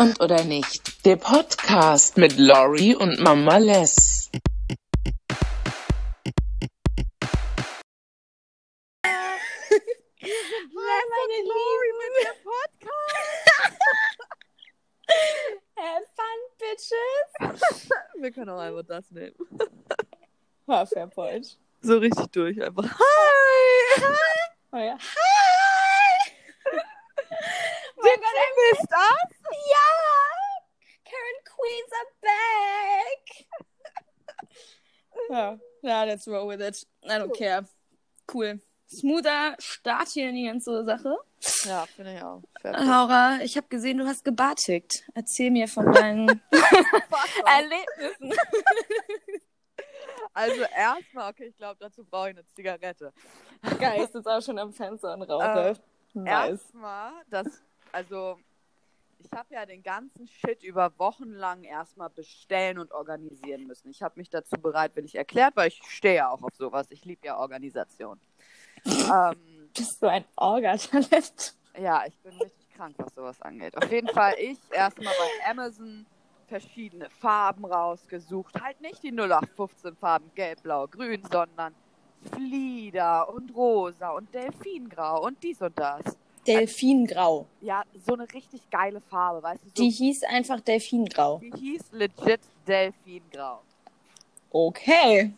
und oder nicht. Der Podcast mit Lori und Mama Les. Hi, meine Lori mit dem Podcast. Have fun, bitches. Wir können auch einfach das nehmen. War fair point. So richtig durch einfach. Hi! Oh ja. Du bist das? Ja! Karen Queens are back! Ja, ja, let's roll with it. I don't care. Cool. Smoother Start hier in die ganze Sache. Ja, finde ich auch. Laura, ich habe gesehen, du hast gebartigt. Erzähl mir von deinen Erlebnissen. Also erstmal, okay, ich glaube, dazu brauche ich eine Zigarette. Geil, ich sitze auch schon am Fenster und rauche. nice. Erstmal, das, also ich habe ja den ganzen Shit über Wochen lang erstmal bestellen und organisieren müssen. Ich habe mich dazu bereitwillig erklärt, weil ich stehe ja auch auf sowas. Ich liebe ja Organisation. ähm, Bist du ein Orga-Talent? ja, ich bin richtig krank, was sowas angeht. Auf jeden Fall ich erstmal bei Amazon verschiedene Farben rausgesucht. Halt nicht die 0815 Farben gelb, blau, grün, sondern Flieder und rosa und Delfingrau und dies und das. Delfingrau. Ja, so eine richtig geile Farbe, weißt du? So, Die hieß einfach Delfingrau. die hieß legit Delfingrau. Okay.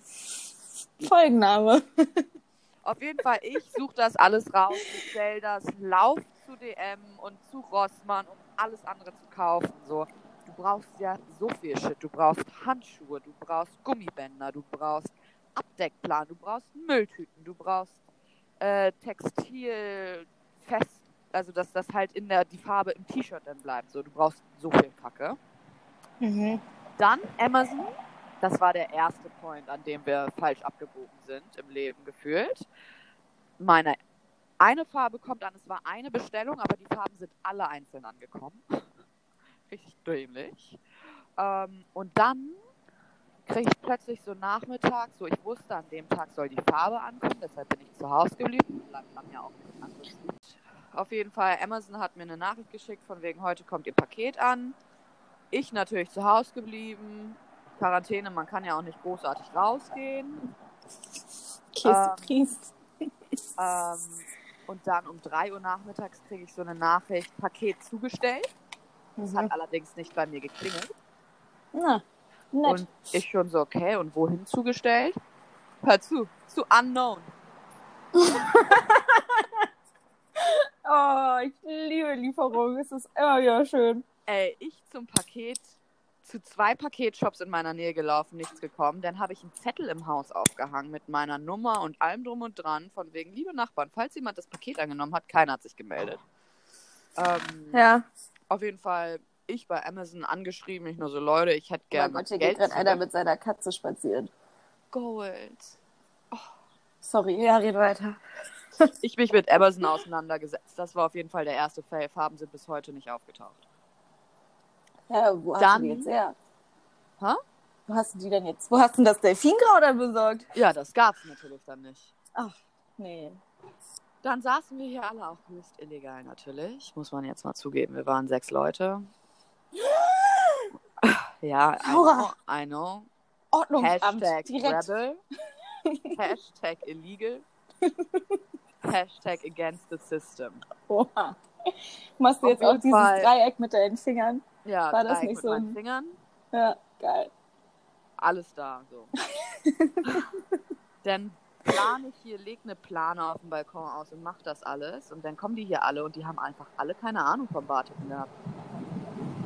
Folgenname. Auf jeden Fall, ich suche das alles raus, bestell das, lauf zu DM und zu Rossmann, um alles andere zu kaufen. So, du brauchst ja so viel Shit. Du brauchst Handschuhe, du brauchst Gummibänder, du brauchst Abdeckplan, du brauchst Mülltüten, du brauchst äh, Textil fest, also dass das halt in der die Farbe im T-Shirt dann bleibt. So, du brauchst so viel Kacke. Mhm. Dann Amazon. Das war der erste Point, an dem wir falsch abgebogen sind im Leben gefühlt. Meine eine Farbe kommt an, es war eine Bestellung, aber die Farben sind alle einzeln angekommen. Richtig dämlich. Ähm, und dann kriege ich plötzlich so nachmittags, so ich wusste, an dem Tag soll die Farbe ankommen, deshalb bin ich zu Hause geblieben. Bleibt man ja auch nicht anders. Auf jeden Fall, Amazon hat mir eine Nachricht geschickt, von wegen heute kommt ihr Paket an. Ich natürlich zu Hause geblieben. Quarantäne, man kann ja auch nicht großartig rausgehen. Kiss Ähm. Ähm, und dann um 3 Uhr nachmittags kriege ich so eine Nachricht, Paket zugestellt. Das Mhm. hat allerdings nicht bei mir geklingelt. Na, nett. Und ich schon so, okay, und wohin zugestellt? Hör zu, zu Unknown. oh, ich liebe Lieferungen. Es ist immer wieder schön. Ey, ich zum Paket, zu zwei Paketshops in meiner Nähe gelaufen, nichts gekommen. Dann habe ich einen Zettel im Haus aufgehangen mit meiner Nummer und allem drum und dran, von wegen, liebe Nachbarn, falls jemand das Paket angenommen hat, keiner hat sich gemeldet. Ähm, Ja. Auf jeden Fall, ich bei Amazon angeschrieben, ich nur so, Leute, ich hätte Oh gerne mein Gott, hier Geld geht gerade einer mit seiner Katze spazieren. Gold. Sorry, ja, red weiter. Ich mich mit Amazon auseinandergesetzt. Das war auf jeden Fall der erste Fail. Farben sind bis heute nicht aufgetaucht. Ja, wo hast Dann- du die jetzt her? Hä? Wo hast du die denn jetzt? Wo hast du denn das Delfingrau dann besorgt? Ja, das gab's natürlich dann nicht. Ach, nee. Dann saßen wir hier alle auch höchst illegal natürlich. Muss man jetzt mal zugeben. Wir waren sechs Leute. Ja, I know. I know. Ordnungsamt. Hashtag direkt. Rebel. Hashtag illegal. Hashtag against the system. Oha. Machst du jetzt auch dieses Fall. Dreieck mit deinen Fingern? Ja, War das Dreieck nicht mit so meinen ein- Fingern. Ja, geil. alles da. So. dann plane ich hier, leg eine Plane auf dem Balkon aus und mach das alles. Und dann kommen die hier alle und die haben einfach alle keine Ahnung vom Bartiken gehabt.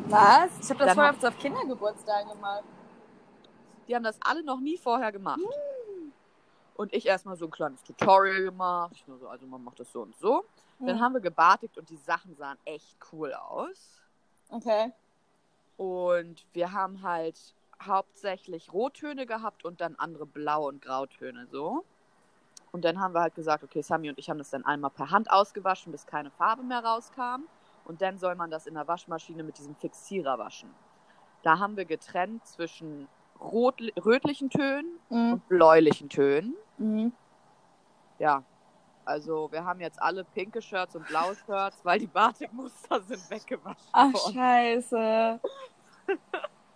Was? Ich habe das Dann vorher auf Kindergeburtstagen gemacht. Die haben das alle noch nie vorher gemacht. Und ich erstmal so ein kleines Tutorial gemacht. So, also man macht das so und so. Dann Hm. haben wir gebartigt und die Sachen sahen echt cool aus. Okay. Und wir haben halt hauptsächlich Rottöne gehabt und dann andere Blau- und Grautöne so. Und dann haben wir halt gesagt, okay, Sami und ich haben das dann einmal per Hand ausgewaschen, bis keine Farbe mehr rauskam. Und dann soll man das in der Waschmaschine mit diesem Fixierer waschen. Da haben wir getrennt zwischen rot, rötlichen Tönen Mhm. und bläulichen Tönen. Mhm. Ja. Also wir haben jetzt alle pinke Shirts und blaue Shirts, weil die Batikmuster sind weggewaschen Ach, worden. scheiße.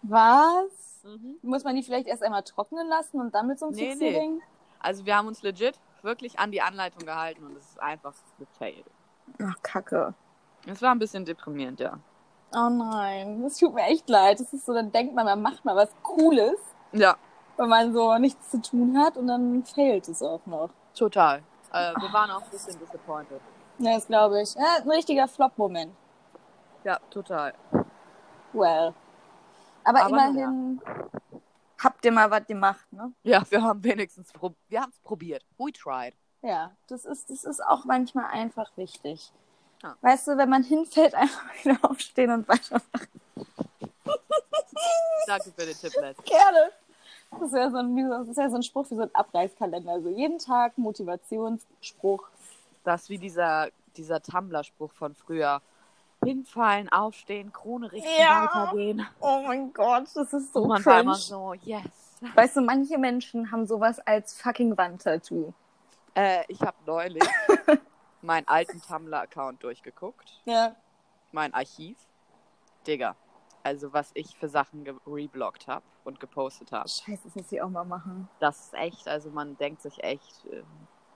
Was? Mhm. Muss man die vielleicht erst einmal trocknen lassen und dann mit so einem Nee, Fixierring? Also wir haben uns legit wirklich an die Anleitung gehalten und es ist einfach gefailed. Ach, Kacke. Es war ein bisschen deprimierend, ja. Oh nein, das tut mir echt leid. Das ist so, dann denkt man, man macht mal was Cooles, Ja, wenn man so nichts zu tun hat und dann fehlt es auch noch. total. Äh, wir waren auch ein bisschen disappointed. Ja, das glaube ich. Ja, ein richtiger Flop-Moment. Ja, total. Well. Aber, Aber immerhin habt ihr mal was gemacht, ne? Ja, wir haben wenigstens wir haben es probiert. We tried. Ja, das ist, das ist auch manchmal einfach wichtig. Ja. Weißt du, wenn man hinfällt, einfach wieder aufstehen und weitermachen. Danke für den Tipp, Les. Gerne. Das wäre so, ein, das wär so ein Spruch wie so ein Abreißkalender. Also jeden Tag Motivationsspruch. Das ist wie dieser, dieser Tumblr-Spruch von früher. Hinfallen, aufstehen, Krone richten, Ja. weitergehen. Oh mein Gott, das ist so Und man war cringe. immer so, yes. Weißt du, manche Menschen haben sowas als fucking Wandtattoo. Äh, ich habe neulich meinen alten Tumblr-Account durchgeguckt. Ja. Mein Archiv. Digga. Also was ich für Sachen reblockt habe und gepostet habe. Scheiße, das muss ich auch mal machen. Das ist echt, also man denkt sich echt, äh,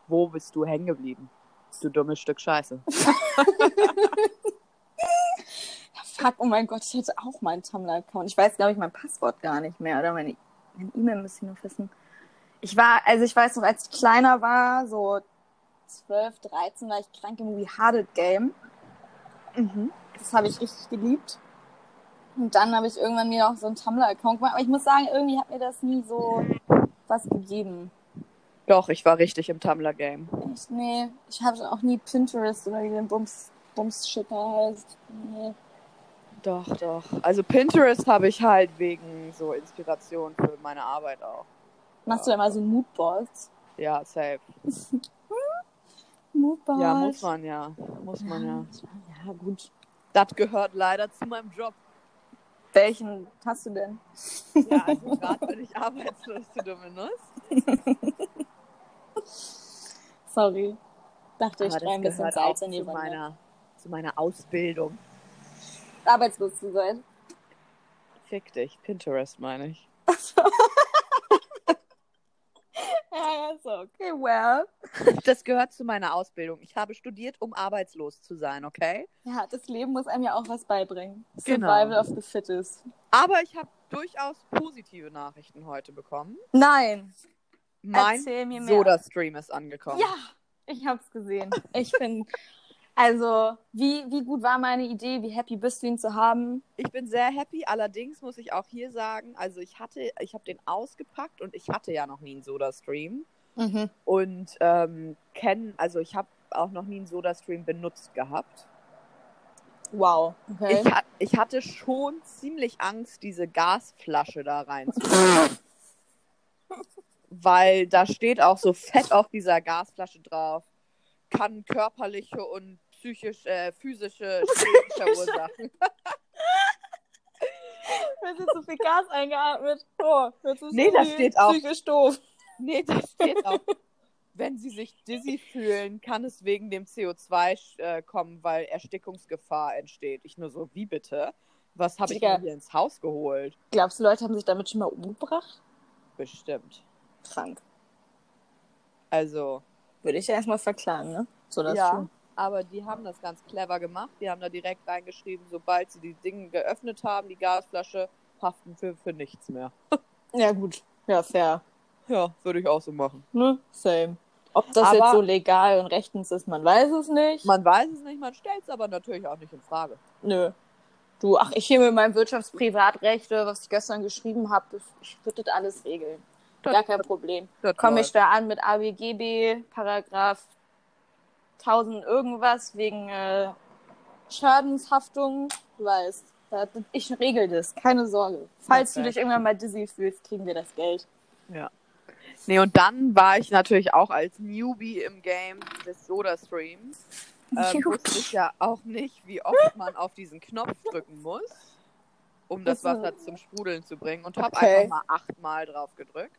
wo bist du hängen geblieben? Du dummes Stück Scheiße. Fuck, oh mein Gott, ich hätte auch meinen Tumblr-Account. Ich weiß, glaube ich, mein Passwort gar nicht mehr. Oder meine meine E-Mail müsste ich noch wissen. Ich war, also ich weiß noch, als ich kleiner war, so 12, 13, war ich krank im We It Game. Das habe ich richtig geliebt. Und dann habe ich irgendwann mir auch so einen Tumblr-Account gemacht. Aber ich muss sagen, irgendwie hat mir das nie so was gegeben. Doch, ich war richtig im Tumblr-Game. Echt, nee. Ich habe auch nie Pinterest oder wie den Bums, Bums-Shit heißt. Nee. Doch, doch. Also Pinterest habe ich halt wegen so Inspiration für meine Arbeit auch. Machst du da mal so Moodboards? Ja, safe. Moodboards. Ja, muss man ja. Muss man ja. Ja, gut. Das gehört leider zu meinem Job. Welchen hast du denn? Ja, also gerade bin ich arbeitslos, du dumme Nuss. Sorry. Dachte, ich streue ein bisschen Salz in die zu meiner, zu meiner Ausbildung. Arbeitslos zu sein. Fick dich, Pinterest meine ich. Ja, so, okay, well. Das gehört zu meiner Ausbildung. Ich habe studiert, um arbeitslos zu sein, okay? Ja, das Leben muss einem ja auch was beibringen. Genau. Survival of the fittest. Aber ich habe durchaus positive Nachrichten heute bekommen. Nein. Mein Erzähl mir mehr. Soda-Stream ist angekommen. Ja, ich hab's gesehen. Ich finde, also, wie, wie gut war meine Idee? Wie happy bist du, ihn zu haben? Ich bin sehr happy. Allerdings muss ich auch hier sagen, also ich hatte, ich habe den ausgepackt und ich hatte ja noch nie einen Soda-Stream. Mhm. Und ähm, kennen, also ich habe auch noch nie einen Soda-Stream benutzt gehabt. Wow. Okay. Ich, ha ich hatte schon ziemlich Angst, diese Gasflasche da reinzutun. Weil da steht auch so fett auf dieser Gasflasche drauf, kann körperliche und psychisch, äh, physische Schäden verursachen. Wird jetzt so viel Gas eingeatmet. Oh, jetzt ist Nee, das irgendwie steht auch. Psychisch doof. Nee, das steht auch. Wenn sie sich dizzy fühlen, kann es wegen dem CO2 äh, kommen, weil Erstickungsgefahr entsteht. Ich nur so, wie bitte? Was habe ich mir hier ins Haus geholt? Glaubst du, Leute haben sich damit schon mal umgebracht? Bestimmt. Krank. Also, Würde ich ja erstmal verklagen, ne? So das ja, schon. aber die haben das ganz clever gemacht. Die haben da direkt reingeschrieben, sobald sie die Dinge geöffnet haben, die Gasflasche, haften für, für nichts mehr. Ja, gut. Ja, fair. Ja, würde ich auch so machen. Ne? Same. Ob das Aber- jetzt so legal und rechtens ist, man weiß es nicht. Man weiß es nicht, man stellt es aber natürlich auch nicht in Frage. Nö. Du, ach, ich hier mit meinem Wirtschaftsprivatrechte, was ich gestern geschrieben habe, ich würde das alles regeln. Gar kein Problem. Komme ich da an mit ABGB, Paragraph 1000 irgendwas, wegen äh, Schadenshaftung, du weißt. Ich regel das, keine Sorge. Falls du Perfekt. dich irgendwann mal dizzy fühlst, kriegen wir das Geld. Ja. Nee, und dann war ich natürlich auch als Newbie im Game des Soda-Streams. Ähm, wusste ich ja auch nicht, wie oft man auf diesen Knopf drücken muss, um das ist- Wasser zum Sprudeln zu bringen. Und habe Okay. einfach mal achtmal drauf gedrückt.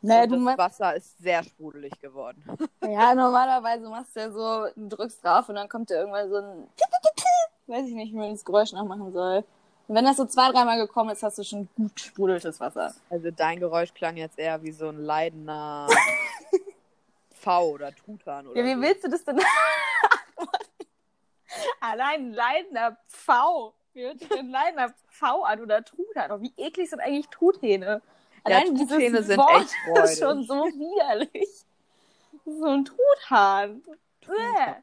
Du das meinst, Wasser ist sehr sprudelig geworden. ja, normalerweise machst du ja so, du drückst drauf und dann kommt dir irgendwann so ein, weiß ich nicht, wie man das Geräusch nachmachen soll. Und wenn das so zwei, dreimal gekommen ist, hast du schon gut sprudeltes Wasser. Also dein Geräusch klang jetzt eher wie so ein leidender V oder Truthahn oder Ja, wie so. willst du das denn? Allein ein leidender Pfau. Wie hört sich denn leidender Pfau an oder Truthahn? Oh, wie eklig sind eigentlich Truthähne? Ja, Allein dieses Truthähne sind Wort echt freudig. ist schon so widerlich. So ein Truthahn. Bäh.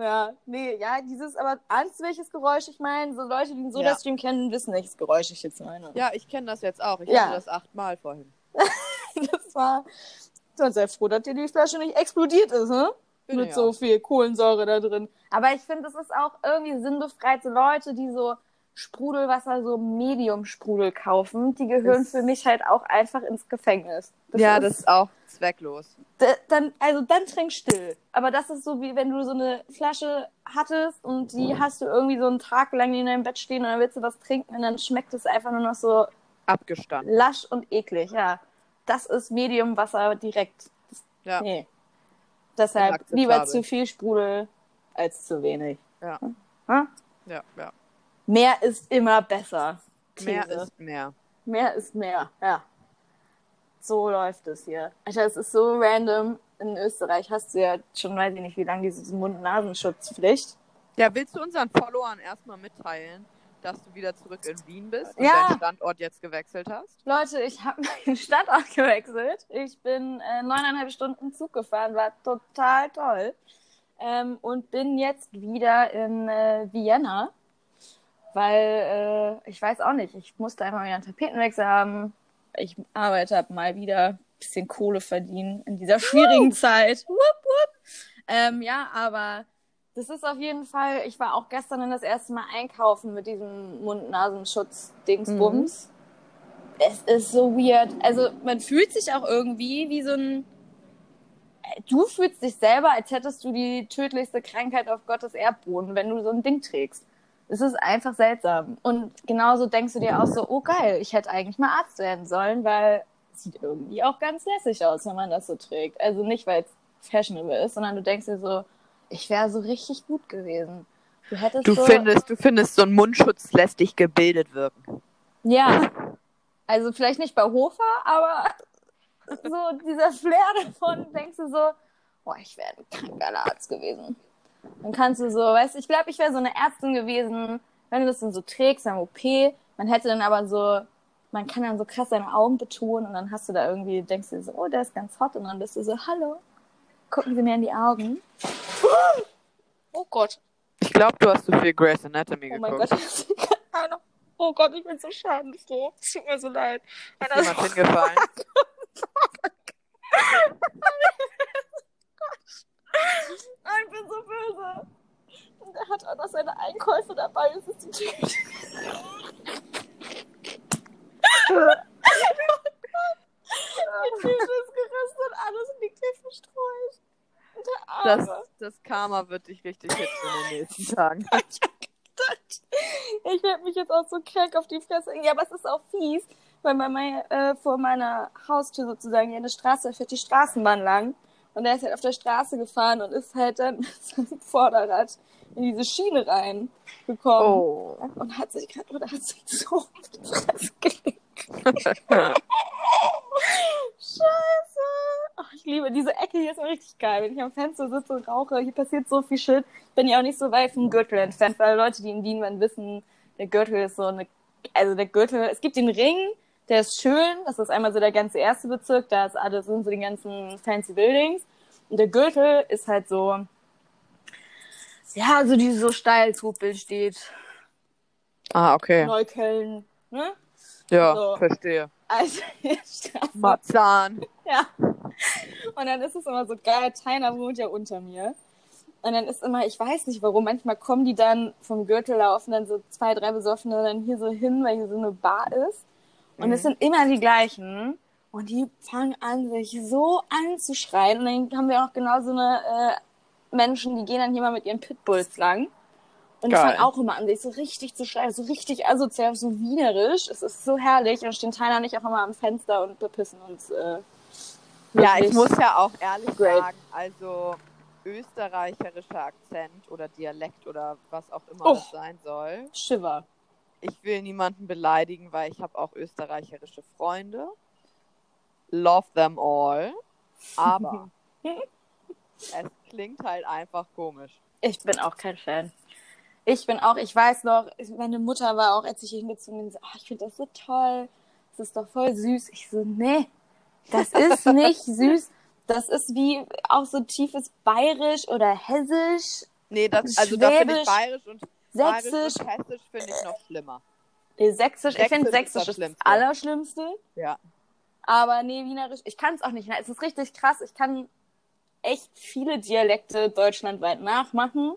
Ja, nee, ja, dieses, aber ahnst welches Geräusch ich meine? So Leute, die den Soda-Stream kennen, wissen, welches Geräusch ich jetzt meine. Ja, ich kenne das jetzt auch. Ich Ja. hatte das achtmal vorhin. Das war, dann sei froh, dass dir die Flasche nicht explodiert ist, ne? Bin mit so auch. viel Kohlensäure da drin. Aber ich finde, es ist auch irgendwie sinnbefreit, so Leute, die so Sprudelwasser, so Medium-Sprudel kaufen, die gehören Das- für mich halt auch einfach ins Gefängnis. ja, ist, das ist auch zwecklos. D- dann, also dann trink still. Aber das ist so wie wenn du so eine Flasche hattest und die hast du irgendwie so einen Tag lang in deinem Bett stehen und dann willst du was trinken und dann schmeckt es einfach nur noch so Abgestanden. lasch und eklig. Ja, das ist Medium-Wasser direkt. Ja. Nee. Deshalb lieber zu viel Sprudel als zu wenig. Ja. Hm? Ja, ja. Mehr ist immer besser. Mehr These. ist mehr. mehr ist mehr. Ja. So läuft es hier. Alter, es ist so random. In Österreich hast du ja schon, weiß ich nicht, wie lange diese Mund-Nasenschutzpflicht. Ja, willst du unseren Followern erstmal mitteilen, dass du wieder zurück in Wien bist und Ja. deinen Standort jetzt gewechselt hast? Leute, ich habe meinen Standort gewechselt. Ich bin äh, neuneinhalb Stunden Zug gefahren, war total toll. Ähm, und bin jetzt wieder in äh, Vienna, weil äh, ich weiß auch nicht, ich musste einfach wieder einen Tapetenwechsel haben. Ich arbeite hab mal wieder ein bisschen Kohle verdienen in dieser schwierigen Zeit. Wupp, wupp. Ähm, ja, aber das ist auf jeden Fall, ich war auch gestern dann das erste Mal einkaufen mit diesem Mund-Nasenschutz-Dingsbums. Es ist so weird. Also man fühlt sich auch irgendwie wie so ein. Du fühlst dich selber, als hättest du die tödlichste Krankheit auf Gottes Erdboden, wenn du so ein Ding trägst. Es ist einfach seltsam. Und genauso denkst du dir auch so, oh geil, ich hätte eigentlich mal Arzt werden sollen, weil es sieht irgendwie auch ganz lässig aus, wenn man das so trägt. Also nicht, weil es fashionable ist, sondern du denkst dir so, ich wäre so richtig gut gewesen. Du hättest Du so, findest, du findest, so ein Mundschutz lässt dich gebildet wirken. Ja. Also vielleicht nicht bei Hofer, aber so dieser Flair davon, denkst du so, boah, ich wäre ein kranker Arzt gewesen. Dann kannst du so, weißt du, ich glaube, ich wäre so eine Ärztin gewesen, wenn du das dann so trägst am OP, man hätte dann aber so, man kann dann so krass seine Augen betonen und dann hast du da irgendwie, denkst du so, oh, der ist ganz hot und dann bist du so, hallo, gucken Sie mir in die Augen. Oh Gott. Ich glaube, du hast zu viel Grey's Anatomy Oh mein geguckt. Gott, ich hab keine Ahnung. Oh Gott, ich bin so schadenfroh. Es tut mir so leid. Ist jemand hingefallen? Oh, ich bin so böse. Und er hat auch noch seine Einkäufe dabei. Das ist die Tüte. die Tüte ist gerissen und alles liegt hier verstreut. Das, das Karma wird dich richtig hitzen in den nächsten Tagen. Ich werde mich jetzt auch so krank auf die Fresse. Ja, aber es ist auch fies, weil bei mein, äh, vor meiner Haustür sozusagen hier eine Straße, fährt die Straßenbahn lang. Und er ist halt auf der Straße gefahren und ist halt dann mit seinem Vorderrad in diese Schiene reingekommen. Oh. Und hat sich gerade, oder hat sich so auf die Fresse gelegt. Scheiße. Ach, ich liebe diese Ecke hier ist immer richtig geil. Wenn ich am Fenster sitze und rauche, hier passiert so viel Shit. Bin ja auch nicht so weit vom Gürtel entfernt, weil Leute, die in Wien waren, wissen, der Gürtel ist so eine, also der Gürtel, es gibt den Ring, der ist schön. Das ist einmal so der ganze erste Bezirk, da ist alles, sind so die ganzen fancy Buildings. Und der Gürtel ist halt so, ja, so die so steil steht. Ah, okay. Neukölln, ne? Ja, So. verstehe. Also. Marzahn. Ja. Und dann ist es immer so geil, Tainer wohnt ja unter mir. Und dann ist immer, ich weiß nicht warum, manchmal kommen die dann vom Gürtel laufen, dann so zwei, drei Besoffene dann hier so hin, weil hier so eine Bar ist. Und Mhm. es sind immer die gleichen. Und die fangen an, sich so anzuschreien. Und dann haben wir auch genau so eine äh, Menschen, die gehen dann hier mal mit ihren Pitbulls lang. Und Geil. ich fange auch immer an, sich so richtig zu schreien, so richtig asozial, so wienerisch. Es ist so herrlich. Und stehen Tyler ich auch immer am Fenster und bepissen uns. Äh, Ja, ich muss ja auch ehrlich Great. sagen, also österreicherischer Akzent oder Dialekt oder was auch immer Oh. das sein soll. Shiver. Ich will niemanden beleidigen, weil ich habe auch österreicherische Freunde. Love them all. Aber es klingt halt einfach komisch. Ich bin auch kein Fan. Ich bin auch, ich weiß noch, meine Mutter war auch, als ich hingezogen bin, so, oh, ich finde das so toll. Das ist doch voll süß. Ich so, nee, das ist nicht süß. Das ist wie auch so tiefes Bayerisch oder Hessisch, Nee, das, also da finde ich bayerisch und, Sächsisch, hessisch finde ich noch schlimmer. nee, Sächsisch. Ich finde Sächsisch ist das Sächsisch ist. Allerschlimmste. Ja. Aber nee, Wienerisch, ich kann es auch nicht. Es ist richtig krass. Ich kann echt viele Dialekte deutschlandweit nachmachen,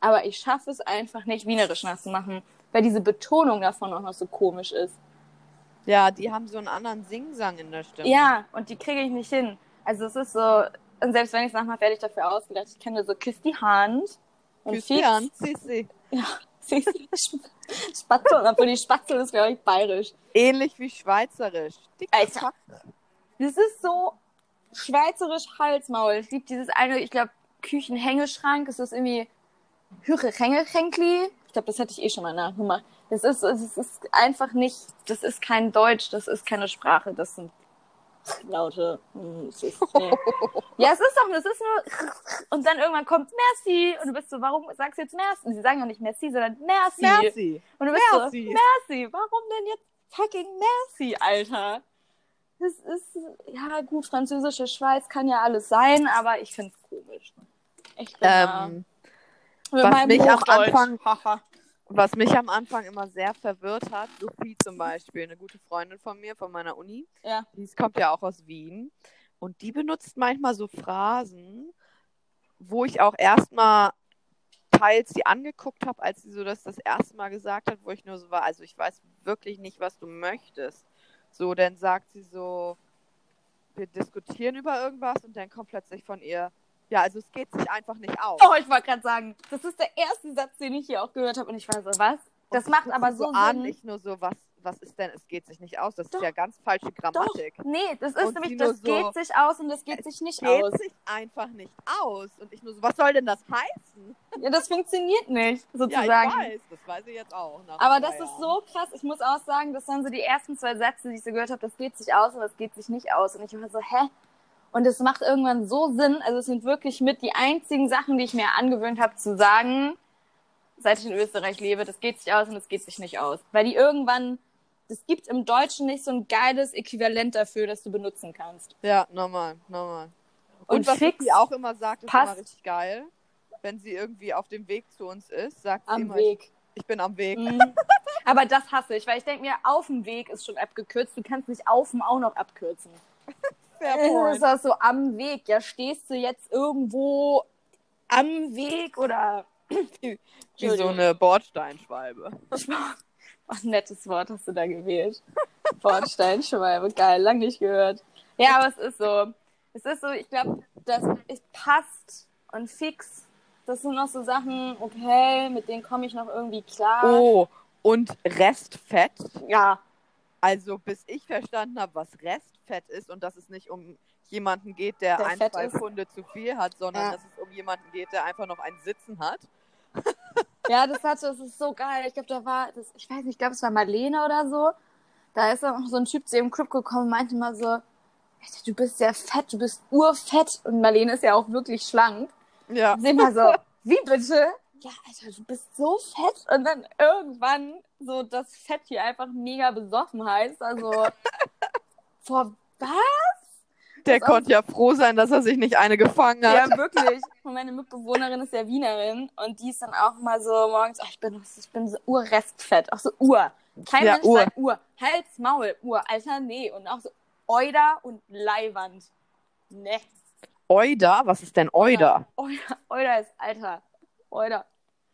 aber ich schaffe es einfach nicht, Wienerisch nachzumachen, weil diese Betonung davon auch noch so komisch ist. Ja, die haben so einen anderen Singsang in der Stimme. Ja, und die kriege ich nicht hin. Also es ist so, und selbst wenn ich es nachmache, werde ich dafür ausgedacht. Ich kenne so Küss die Hand und Küss die Hand, Sissi. Spatzel, obwohl die Spatzel ist, glaube ich, bayerisch. Ähnlich wie Schweizerisch. Alter. Das ist so schweizerisch Halsmaul. Es gibt dieses eine, ich glaube, Küchenhängeschrank. Es ist irgendwie Hüre Hängeschenkli. Ich glaube, das hätte ich eh schon mal nachgemacht. Das ist, es ist einfach nicht, das ist kein Deutsch, das ist keine Sprache, das sind Laute. Hm, Es ist, nee. ja, es ist doch, das ist nur, und dann irgendwann kommt Merci und du bist so, warum sagst du jetzt Merci? Und sie sagen ja nicht Merci, sondern Merci. Merci. Und du bist Merci. so, Merci, warum denn jetzt fucking Merci, Alter? Das ist, ja gut, französische Schweiz kann ja alles sein, aber ich find's komisch. Ich bin da Ähm, mit was mich am Hochdeutsch. Anfang- Haha. Was mich am Anfang immer sehr verwirrt hat, Sophie zum Beispiel, eine gute Freundin von mir, von meiner Uni, Ja. die kommt ja auch aus Wien und die benutzt manchmal so Phrasen, wo ich auch erstmal teils sie angeguckt habe, als sie so das das erste Mal gesagt hat, wo ich nur so war, also ich weiß wirklich nicht, was du möchtest. So, dann sagt sie so, wir diskutieren über irgendwas und dann kommt plötzlich von ihr, ja, also es geht sich einfach nicht aus. Oh, ich wollte gerade sagen, das ist der erste Satz, den ich hier auch gehört habe und ich war so, was? Das Und macht aber so an, Sinn. nicht nur so, was, was ist denn, es geht sich nicht aus. Das Doch. ist ja ganz falsche Doch, Grammatik. nee, das ist Und nämlich, das so, geht sich aus und das geht sich nicht Geht aus. sich einfach nicht aus. Und ich nur so, was soll denn das heißen? Ja, das funktioniert nicht, Ja, sozusagen. ich weiß, das weiß ich jetzt auch. Aber das ist Jahren. so krass. Ich muss auch sagen, das waren so die ersten zwei Sätze, die ich so gehört habe. Das geht sich aus und das geht sich nicht aus. Und ich war so, hä? Und es macht irgendwann so Sinn. Also es sind wirklich mit die einzigen Sachen, die ich mir angewöhnt habe zu sagen, seit ich in Österreich lebe. Das geht sich aus und das geht sich nicht aus. Weil die irgendwann, es gibt im Deutschen nicht so ein geiles Äquivalent dafür, das du benutzen kannst. Ja, normal, normal. Und Und, was fix sie auch immer sagt, ist passt. immer richtig geil. Wenn sie irgendwie auf dem Weg zu uns ist, sagt sie Am immer, Weg. Ich, ich bin am Weg. Mhm. Aber das hasse ich, weil ich denke mir, auf dem Weg ist schon abgekürzt. Du kannst nicht auf dem auch noch abkürzen. Fair Es point. ist auch so am Weg. Ja, stehst du jetzt irgendwo am Weg oder. Wie so eine Bordsteinschwalbe. Ach, nettes Wort hast du da gewählt. Bordsteinschwalbe, geil, lang nicht gehört. Ja, aber es ist so. Es ist so, ich glaube, das es passt und fix. Das sind noch so Sachen, okay, mit denen komme ich noch irgendwie klar. Oh, und Restfett. Ja, Also bis ich verstanden habe, was Restfett ist und dass es nicht um jemanden geht, der, Der ein, fett zwei ist. Pfunde zu viel hat, sondern Ja. dass es um jemanden geht, der einfach noch ein Sitzen hat. Ja, das hatte, das ist so geil. Ich glaube, da war, das, ich weiß nicht, ich glaube, es war Marlene oder so. Da ist dann noch so ein Typ zu ihrem Club gekommen und meinte mal so, du bist ja fett, du bist urfett. Und Marlene ist ja auch wirklich schlank. Ja. Sie immer so, wie bitte? Ja, Alter, du bist so fett. Und dann irgendwann so das Fett hier einfach mega besoffen heißt. Also, vor was? Der Das auch- konnte ja froh sein, dass er sich nicht eine gefangen hat. Ja, wirklich. Und meine Mitbewohnerin ist ja Wienerin und die ist dann auch mal so morgens, ach, ich bin, ich bin so urrestfett. Auch so Ur. Kein Ja, Mensch Ur. sagt Ur. Hals, Maul, Ur. Alter, nee. Und auch so Euder und Leihwand. Ne. Euda? Was ist denn Euda? Euder, Euder ist Alter. Euder.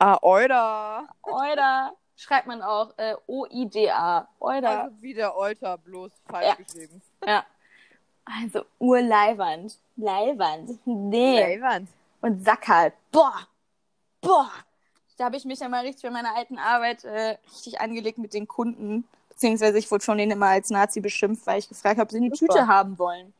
Ah, Euda. Euder. Schreibt man auch äh, O-I-D-A. Euder. Also wie der Euter, bloß falsch Ja. geschrieben. Ja. Also Urleihwand. Leihwand. Nee. Leiwand. Und Sackerl. Boah. Boah. Da habe ich mich ja mal richtig bei meiner alten Arbeit äh, richtig angelegt mit den Kunden. Beziehungsweise ich wurde von denen immer als Nazi beschimpft, weil ich gefragt habe, ob sie eine Super. Tüte haben wollen.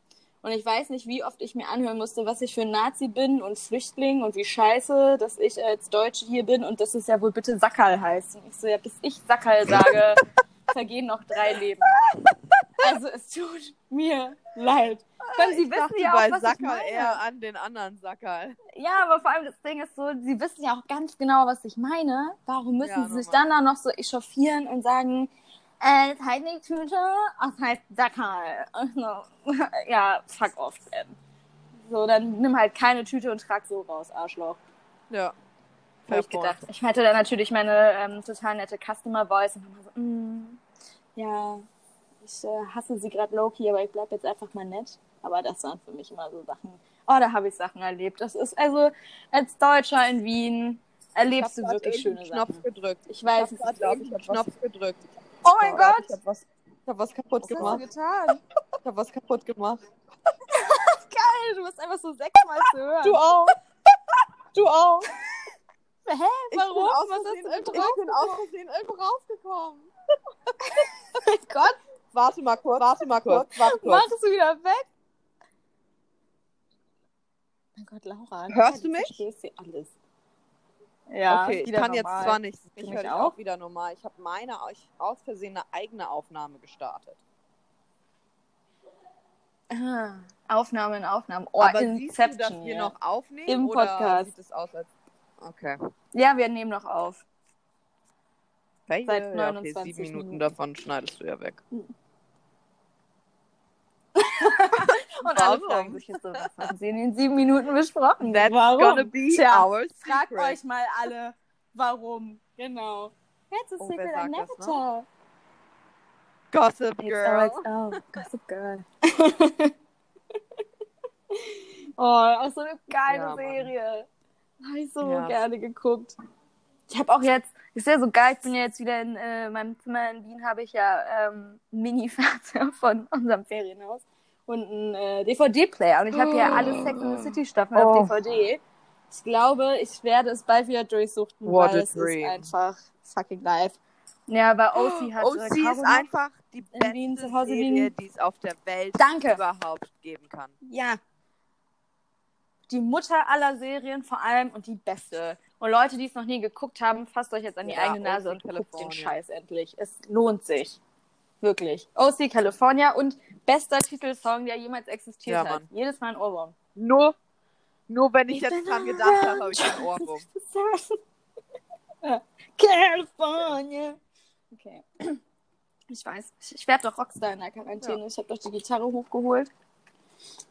Und ich weiß nicht, wie oft ich mir anhören musste, was ich für ein Nazi bin und Flüchtling und wie scheiße, dass ich als Deutsche hier bin und dass es ja wohl bitte Sackerl heißt. Und ich so, ja, bis ich Sackerl sage, vergehen noch drei Leben. Also es tut mir leid. Können Sie ich wissen ja auch, was ich Sackerl meine. eher an den anderen Sackerl. Ja, aber vor allem das Ding ist so, sie wissen ja auch ganz genau, was ich meine. Warum müssen Ja, sie sich dann da noch so echauffieren und sagen, äh, das heißt nicht Tüte, das heißt Sackerl. Also, ja, fuck off, Sam. So, dann nimm halt keine Tüte und trag so raus, Arschloch. Ja. Hab ich gedacht. Ich hatte dann natürlich meine ähm, total nette Customer Voice und war so, mm, ja, ich äh, hasse sie gerade low-key, aber ich bleib jetzt einfach mal nett. Aber das waren für mich immer so Sachen. Oh, da habe ich Sachen erlebt. Das ist also als Deutscher in Wien erlebst du wirklich schöne den Knopf Sachen. gedrückt. Ich weiß, ich habe gerade Knopf gedrückt. Oh mein Gott! Ich habe was, ich hab was kaputt Was hast du gemacht. getan? Ich habe was kaputt gemacht. Geil, du bist einfach so sechsmal zu hören. Du auch. Du auch. Hä? Ich Warum? Was du denn ich bin aus Versehen irgendwo rausgekommen. mein Gott, Warte mal kurz, warte mal kurz, warte kurz. machst du wieder weg? Mein Gott, Laura. Hörst du mich? verstehst hier alles. Ja, okay, ich kann jetzt normal. zwar nicht, ich mich höre dich auch? auch wieder normal. Ich habe meine ich, aus Versehen eine eigene Aufnahme gestartet. Ah, Aufnahme in Aufnahmen. Oh, Aber siehst du, dass Inception. wir ja. noch aufnehmen? Im oder Podcast. sieht es aus als... Okay. ja, wir nehmen noch auf. Okay, Seit ja, okay, 29 sieben Minuten, Minuten. davon schneidest du ja weg. Und alle Warum? fragen sich jetzt so, was haben sie in den sieben Minuten besprochen? That's warum? gonna be Tja, our fragt euch mal alle, warum. Genau. It's a Oh, secret I never tell. Gossip Girl. XOXO, Gossip Girl. oh, auch so eine geile Ja. Serie. Habe ich so Ja. gerne geguckt. Ich habe auch jetzt, ist ja so geil, ich bin ja jetzt wieder in äh, meinem Zimmer in Wien, habe ich ja ähm, Mini-Fernseher von unserem Ferienhaus und einen äh, DVD-Player. Und ich habe ja alle Sex and the City Staffeln Oh. auf DVD. Ich glaube, ich werde es bald wieder durchsuchten, What weil es dream. ist einfach fucking live. Ja, weil OC hat OC Oh, ist noch- einfach die in Wien beste zu Hause Serie, die es auf der Welt Danke. überhaupt geben kann. Ja. Die Mutter aller Serien vor allem und die beste. Und Leute, die es noch nie geguckt haben, fasst euch jetzt an die Ja, eigene Nase und guckt den. Scheiß endlich. Es lohnt sich. Wirklich. OC California und bester Titelsong, der jemals existiert Ja, hat. Jedes Mal ein Ohrwurm. Nur, nur wenn ich jetzt dran gedacht habe, habe ich einen Ohrwurm. California. Okay. Ich weiß. Ich, werde doch Rockstar in der Quarantäne. Ich habe doch die Gitarre hochgeholt.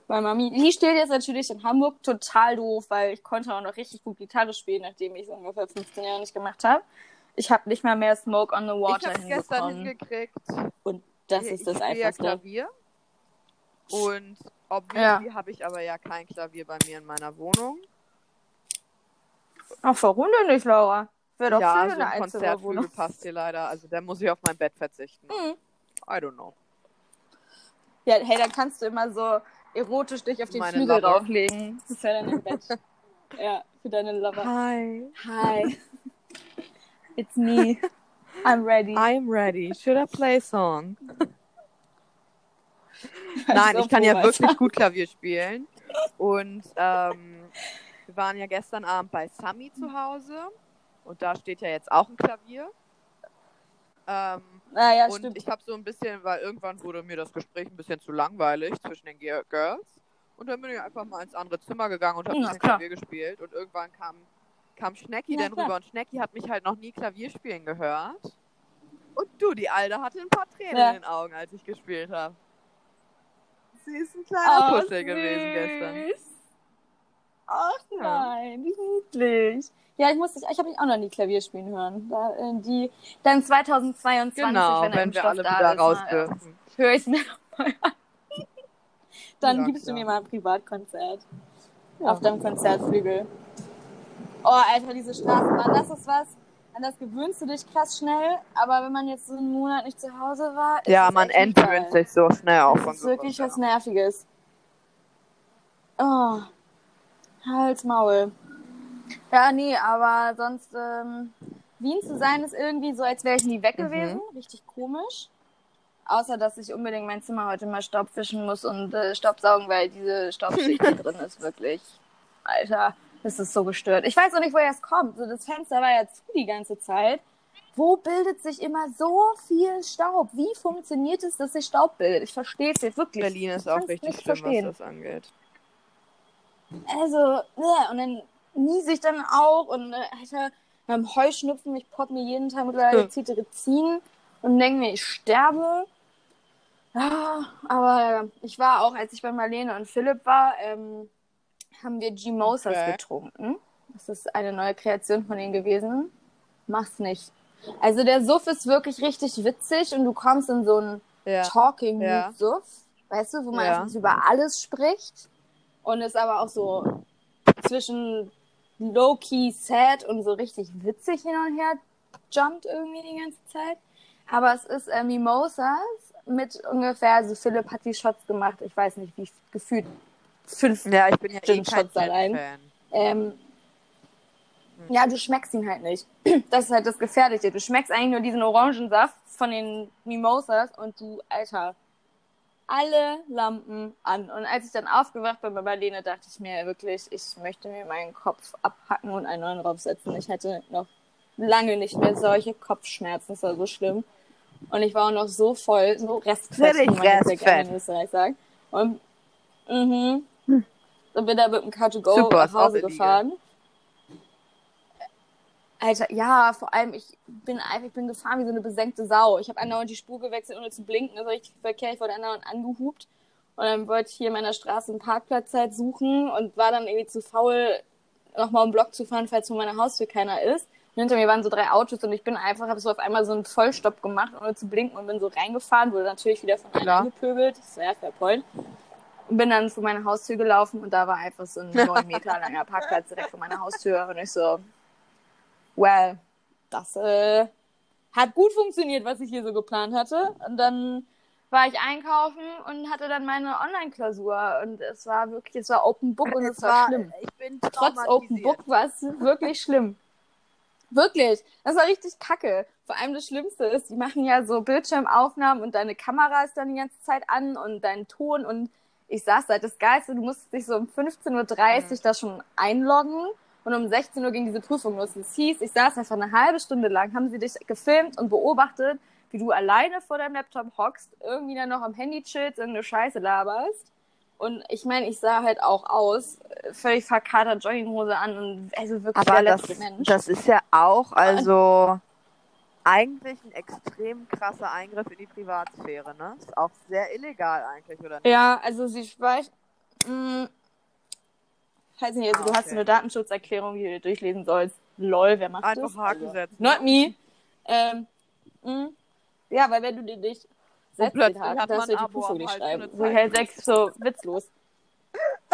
Weil Mami, die steht jetzt natürlich in Hamburg total doof, weil ich konnte auch noch richtig gut Gitarre spielen, nachdem ich es ungefähr 15 Jahre nicht gemacht habe. Ich habe nicht mal mehr Smoke on the Ich Water habe es gestern hingekriegt. Und das ich ist das ja Einfachste. Klavier. Und obviously habe ich aber ja kein Klavier bei mir in meiner Wohnung. Ach, warum denn nicht, Laura? Wäre doch ja, schön, so eine ein. Konzertflügel passt hier leider. Also da muss ich auf mein Bett verzichten. Mhm. I don't know. Ja, hey, dann kannst du immer so erotisch dich auf den Meine Flügel Lover. drauflegen. Das wäre dann im Bett. ja, für deine Lover. Hi. Hi. It's me. I'm ready. I'm ready. Should I play a song? war Nein, so ich kann ja wirklich gut Klavier spielen. Und ähm, wir waren ja gestern Abend bei Sami zu Hause. Und da steht ja jetzt auch ein Klavier. Ähm, Naja, und stimmt. ich habe so ein bisschen, weil irgendwann wurde mir das Gespräch ein bisschen zu langweilig zwischen den Girls. Und dann bin ich einfach mal ins andere Zimmer gegangen und habe ein Ja, bisschen klar. Klavier gespielt. Und irgendwann kam, kam Schnecki Ja, dann klar. rüber. Und Schnecki hat mich halt noch nie Klavier spielen gehört. Und du, die Alte hatte ein paar Tränen Ja. in den Augen, als ich gespielt habe. Sie ist ein kleiner Oh, Puschel gewesen gestern. Ach Ja. nein, wie niedlich. Ja, ich muss dich, ich habe dich auch noch nie Klavier spielen hören. Da, äh, die, dann 2022, Genau, wenn, wenn wir alle da wieder ist, raus na, dürfen. höre ich es mir nochmal an. Dann Ja, gibst du klar. mir mal ein Privatkonzert. Ja. Auf deinem Konzertflügel. Oh, Alter, diese Straßenbahn, das ist was. An das gewöhnst du dich krass schnell, aber wenn man jetzt so einen Monat nicht zu Hause war, ist Ja, das man entwöhnt sich so schnell auch Das von ist wirklich sowas, was Nerviges. Oh. Hals, Maul. Ja, nee, aber sonst, ähm, Wien zu sein ist irgendwie so, als wäre ich nie weg Mhm. gewesen. Richtig komisch. Außer, dass ich unbedingt mein Zimmer heute mal staubwischen muss und äh, Staubsaugen, weil diese Staubschicht hier drin ist wirklich, Alter, das ist so gestört. Ich weiß auch nicht, woher es kommt. So, das Fenster war ja zu die ganze Zeit. Wo bildet sich immer so viel Staub? Wie funktioniert es, dass sich Staub bildet? Ich verstehe es jetzt wirklich. Berlin ist auch richtig schlimm, verstehen. was das angeht. Also, ne, und dann niese ich dann auch und äh, Alter, beim Heuschnupfen, ich pop mir jeden Tag mittlerweile Hm. Cetirizin und denke mir, ich sterbe. Ja, aber ich war auch, als ich bei Marlene und Philipp war, ähm, haben wir G-Mosas Okay. getrunken. Das ist eine neue Kreation von denen gewesen. Mach's nicht. Also der Suff ist wirklich richtig witzig und du kommst in so einen Ja. Talking Ja. Mood Suff, weißt du, wo man Ja. über alles spricht und es aber auch so zwischen low-key sad und so richtig witzig hin und her jumpt irgendwie die ganze Zeit. Aber es ist äh, Mimosas mit ungefähr, also Philipp hat die Shots gemacht, ich weiß nicht, wie gefühlt fünf. Ja, ich bin ja eh Gin kein Shots allein. Ähm, ja, du schmeckst ihn halt nicht. Das ist halt das Gefährliche. Du schmeckst eigentlich nur diesen Orangensaft von den Mimosas und du, Alter, alle Lampen an. Und als ich dann aufgewacht bin bei Marlene, dachte ich mir wirklich, ich möchte mir meinen Kopf abhacken und einen neuen draufsetzen. Ich hatte noch lange nicht mehr solche Kopfschmerzen, das war so schlimm. Und ich war auch noch so voll, so restfett, wie man restfett. in Österreich sagt. Und, mhm. Und bin da mit dem Car2Go Super, nach ist auch Hause gefahren. Alter, ja, vor allem, ich bin einfach, ich bin gefahren wie so eine besenkte Sau. Ich habe andauernd die Spur gewechselt, ohne zu blinken. Das war richtig Verkehr. Ich wurde andauernd angehupt. Und dann wollte ich hier in meiner Straße einen Parkplatz halt suchen und war dann irgendwie zu faul, nochmal um Block zu fahren, falls vor meiner Haustür keiner ist. Und hinter mir waren so drei Autos und ich bin einfach, habe so auf einmal so einen Vollstopp gemacht, ohne zu blinken und bin so reingefahren, wurde natürlich wieder von einem Klar. angepöbelt. Das war ja fair point. Und bin dann vor meine Haustür gelaufen und da war einfach so ein neun Meter langer Parkplatz direkt vor meiner Haustür. Und ich so, well, das äh, hat gut funktioniert, was ich hier so geplant hatte. Und dann war ich einkaufen und hatte dann meine Online-Klausur. Und es war wirklich, es war Open Book und es war schlimm. Ich bin Trotz Open Book war es wirklich schlimm. Wirklich. Das war richtig kacke. Vor allem das Schlimmste ist, die machen ja so Bildschirmaufnahmen und deine Kamera ist dann die ganze Zeit an und dein Ton und ich saß da, das Geilste, du musstest dich so um 15.30 Uhr da schon einloggen und um 16 Uhr ging diese Prüfung los. Das hieß, ich saß einfach eine halbe Stunde lang, haben sie dich gefilmt und beobachtet, wie du alleine vor deinem Laptop hockst, irgendwie dann noch am Handy chillst, irgendeine Scheiße laberst. Und ich meine, ich sah halt auch aus, äh, völlig verkatert Jogginghose an und also wirklich Aber der das, letzte Mensch. das ist ja auch, also eigentlich ein extrem krasser Eingriff in die Privatsphäre, ne? Ist auch sehr illegal eigentlich, oder nicht? Ja, also sie speichert. Mh, weiß nicht, also Ah, du hast eine Datenschutzerklärung, die du durchlesen sollst. Lol, wer macht Einfach das? Haken Also, setzen. Not me. Ähm, mh, ja, weil wenn du dir nicht setzt, plötzlich hat du man die Prüfung nicht schreiben. Zeit. halt sechs so witzlos.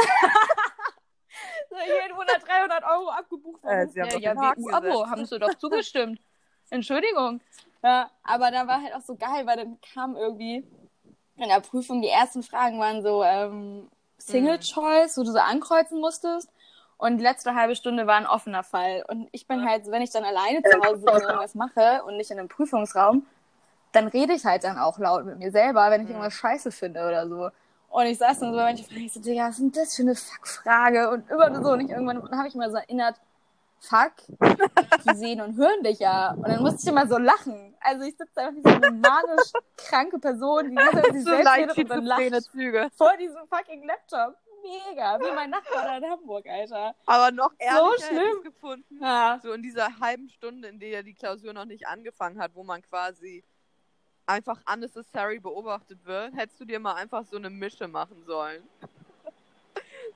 so, jeden Monat 300 Euro abgebucht. Äh, sie haben doch ja, Haken wegen Abo, haben sie doch zugestimmt. Entschuldigung. Ja, aber da war halt auch so geil, weil dann kam irgendwie in der Prüfung, die ersten Fragen waren so ähm, Single Choice, wo du so ankreuzen musstest. Und die letzte halbe Stunde war ein offener Fall. Und ich bin halt, so, wenn ich dann alleine zu Hause sitze und irgendwas mache und nicht in einem Prüfungsraum, dann rede ich halt dann auch laut mit mir selber, wenn ich irgendwas scheiße finde oder so. Und ich saß dann so bei manchen Fragen, ich so, Digga, was ist denn das für eine Fuck-Frage? Und immer so, und ich irgendwann habe ich immer so erinnert, fuck, die sehen und hören dich ja. Und dann musste ich immer so lachen. Also ich sitze einfach wie so eine manisch kranke Person, die ganze Zeit sich so selbst redet und dann lacht Züge. vor diesem fucking Laptop. Mega, wie mein Nachbar in Hamburg, Alter. Aber noch ehrlicher hätte schlimm. gefunden. Ja, So in dieser halben Stunde, in der die Klausur noch nicht angefangen hat, wo man quasi einfach unnecessary beobachtet wird, hättest du dir mal einfach so eine Mische machen sollen.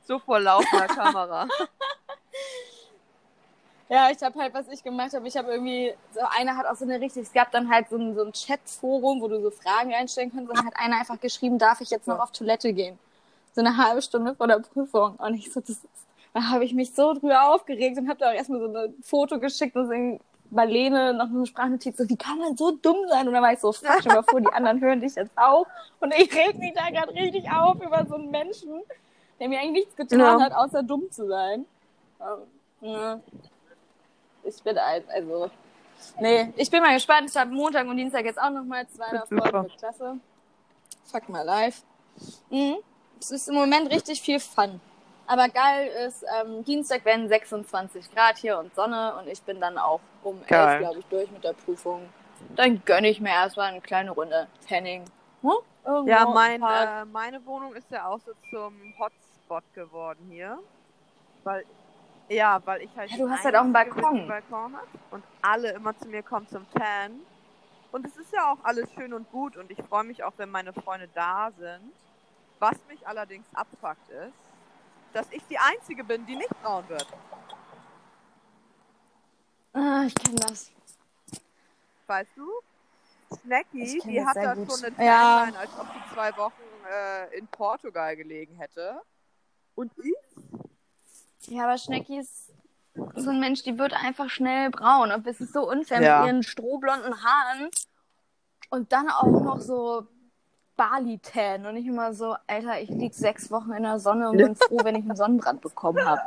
so vor laufender Kamera. Ja, ich habe halt, was ich gemacht habe, ich habe irgendwie, so einer hat auch so eine richtig, es gab dann halt so ein, so ein Chatforum, wo du so Fragen einstellen kannst und dann hat einer einfach geschrieben, darf ich jetzt noch auf Toilette gehen? So eine halbe Stunde vor der Prüfung. Und ich so, das ist, da habe ich mich so drüber aufgeregt und habe da auch erstmal so ein Foto geschickt und so Marlene noch eine Sprachnotiz, so, wie kann man so dumm sein? Und dann war ich so, fuck, schon mal vor, die anderen hören dich jetzt auch. Und ich reg mich da gerade richtig auf über so einen Menschen, der mir eigentlich nichts getan Ja. hat, außer dumm zu sein. Ähm, Ja. Ich bin ein, also. Nee, ich bin mal gespannt. Ich habe Montag und Dienstag jetzt auch nochmal zwei Wird davon. super. Wird klasse. Fuck mal live. Mhm. Es ist im Moment richtig viel Fun. Aber geil ist, ähm, Dienstag werden 26 Grad hier und Sonne und ich bin dann auch um Geil. 11, glaube ich, durch mit der Prüfung. Dann gönne ich mir erstmal eine kleine Runde Tanning. Hm? Ja, mein, äh, meine Wohnung ist ja auch so zum Hotspot geworden hier. Weil, ja, weil ich halt. Ja, du hast halt auch einen Balkon. Balkon und alle immer zu mir kommen zum Tan. Und es ist ja auch alles schön und gut und ich freue mich auch, wenn meine Freunde da sind. Was mich allerdings abfuckt ist, dass ich die Einzige bin, die nicht braun wird. Ah, ich kenne das. Weißt du? Snacky, die hat da gut. schon eine Ja. Timeline, als ob die zwei Wochen äh, in Portugal gelegen hätte. Und ich? Ja, aber Schnecki ist so ein Mensch, die wird einfach schnell braun. Und es ist so unfair Ja. mit ihren strohblonden Haaren. Und dann auch noch so Bali-Tan. Und ich immer so, Alter, ich lieg sechs Wochen in der Sonne und bin froh, wenn ich einen Sonnenbrand bekommen habe.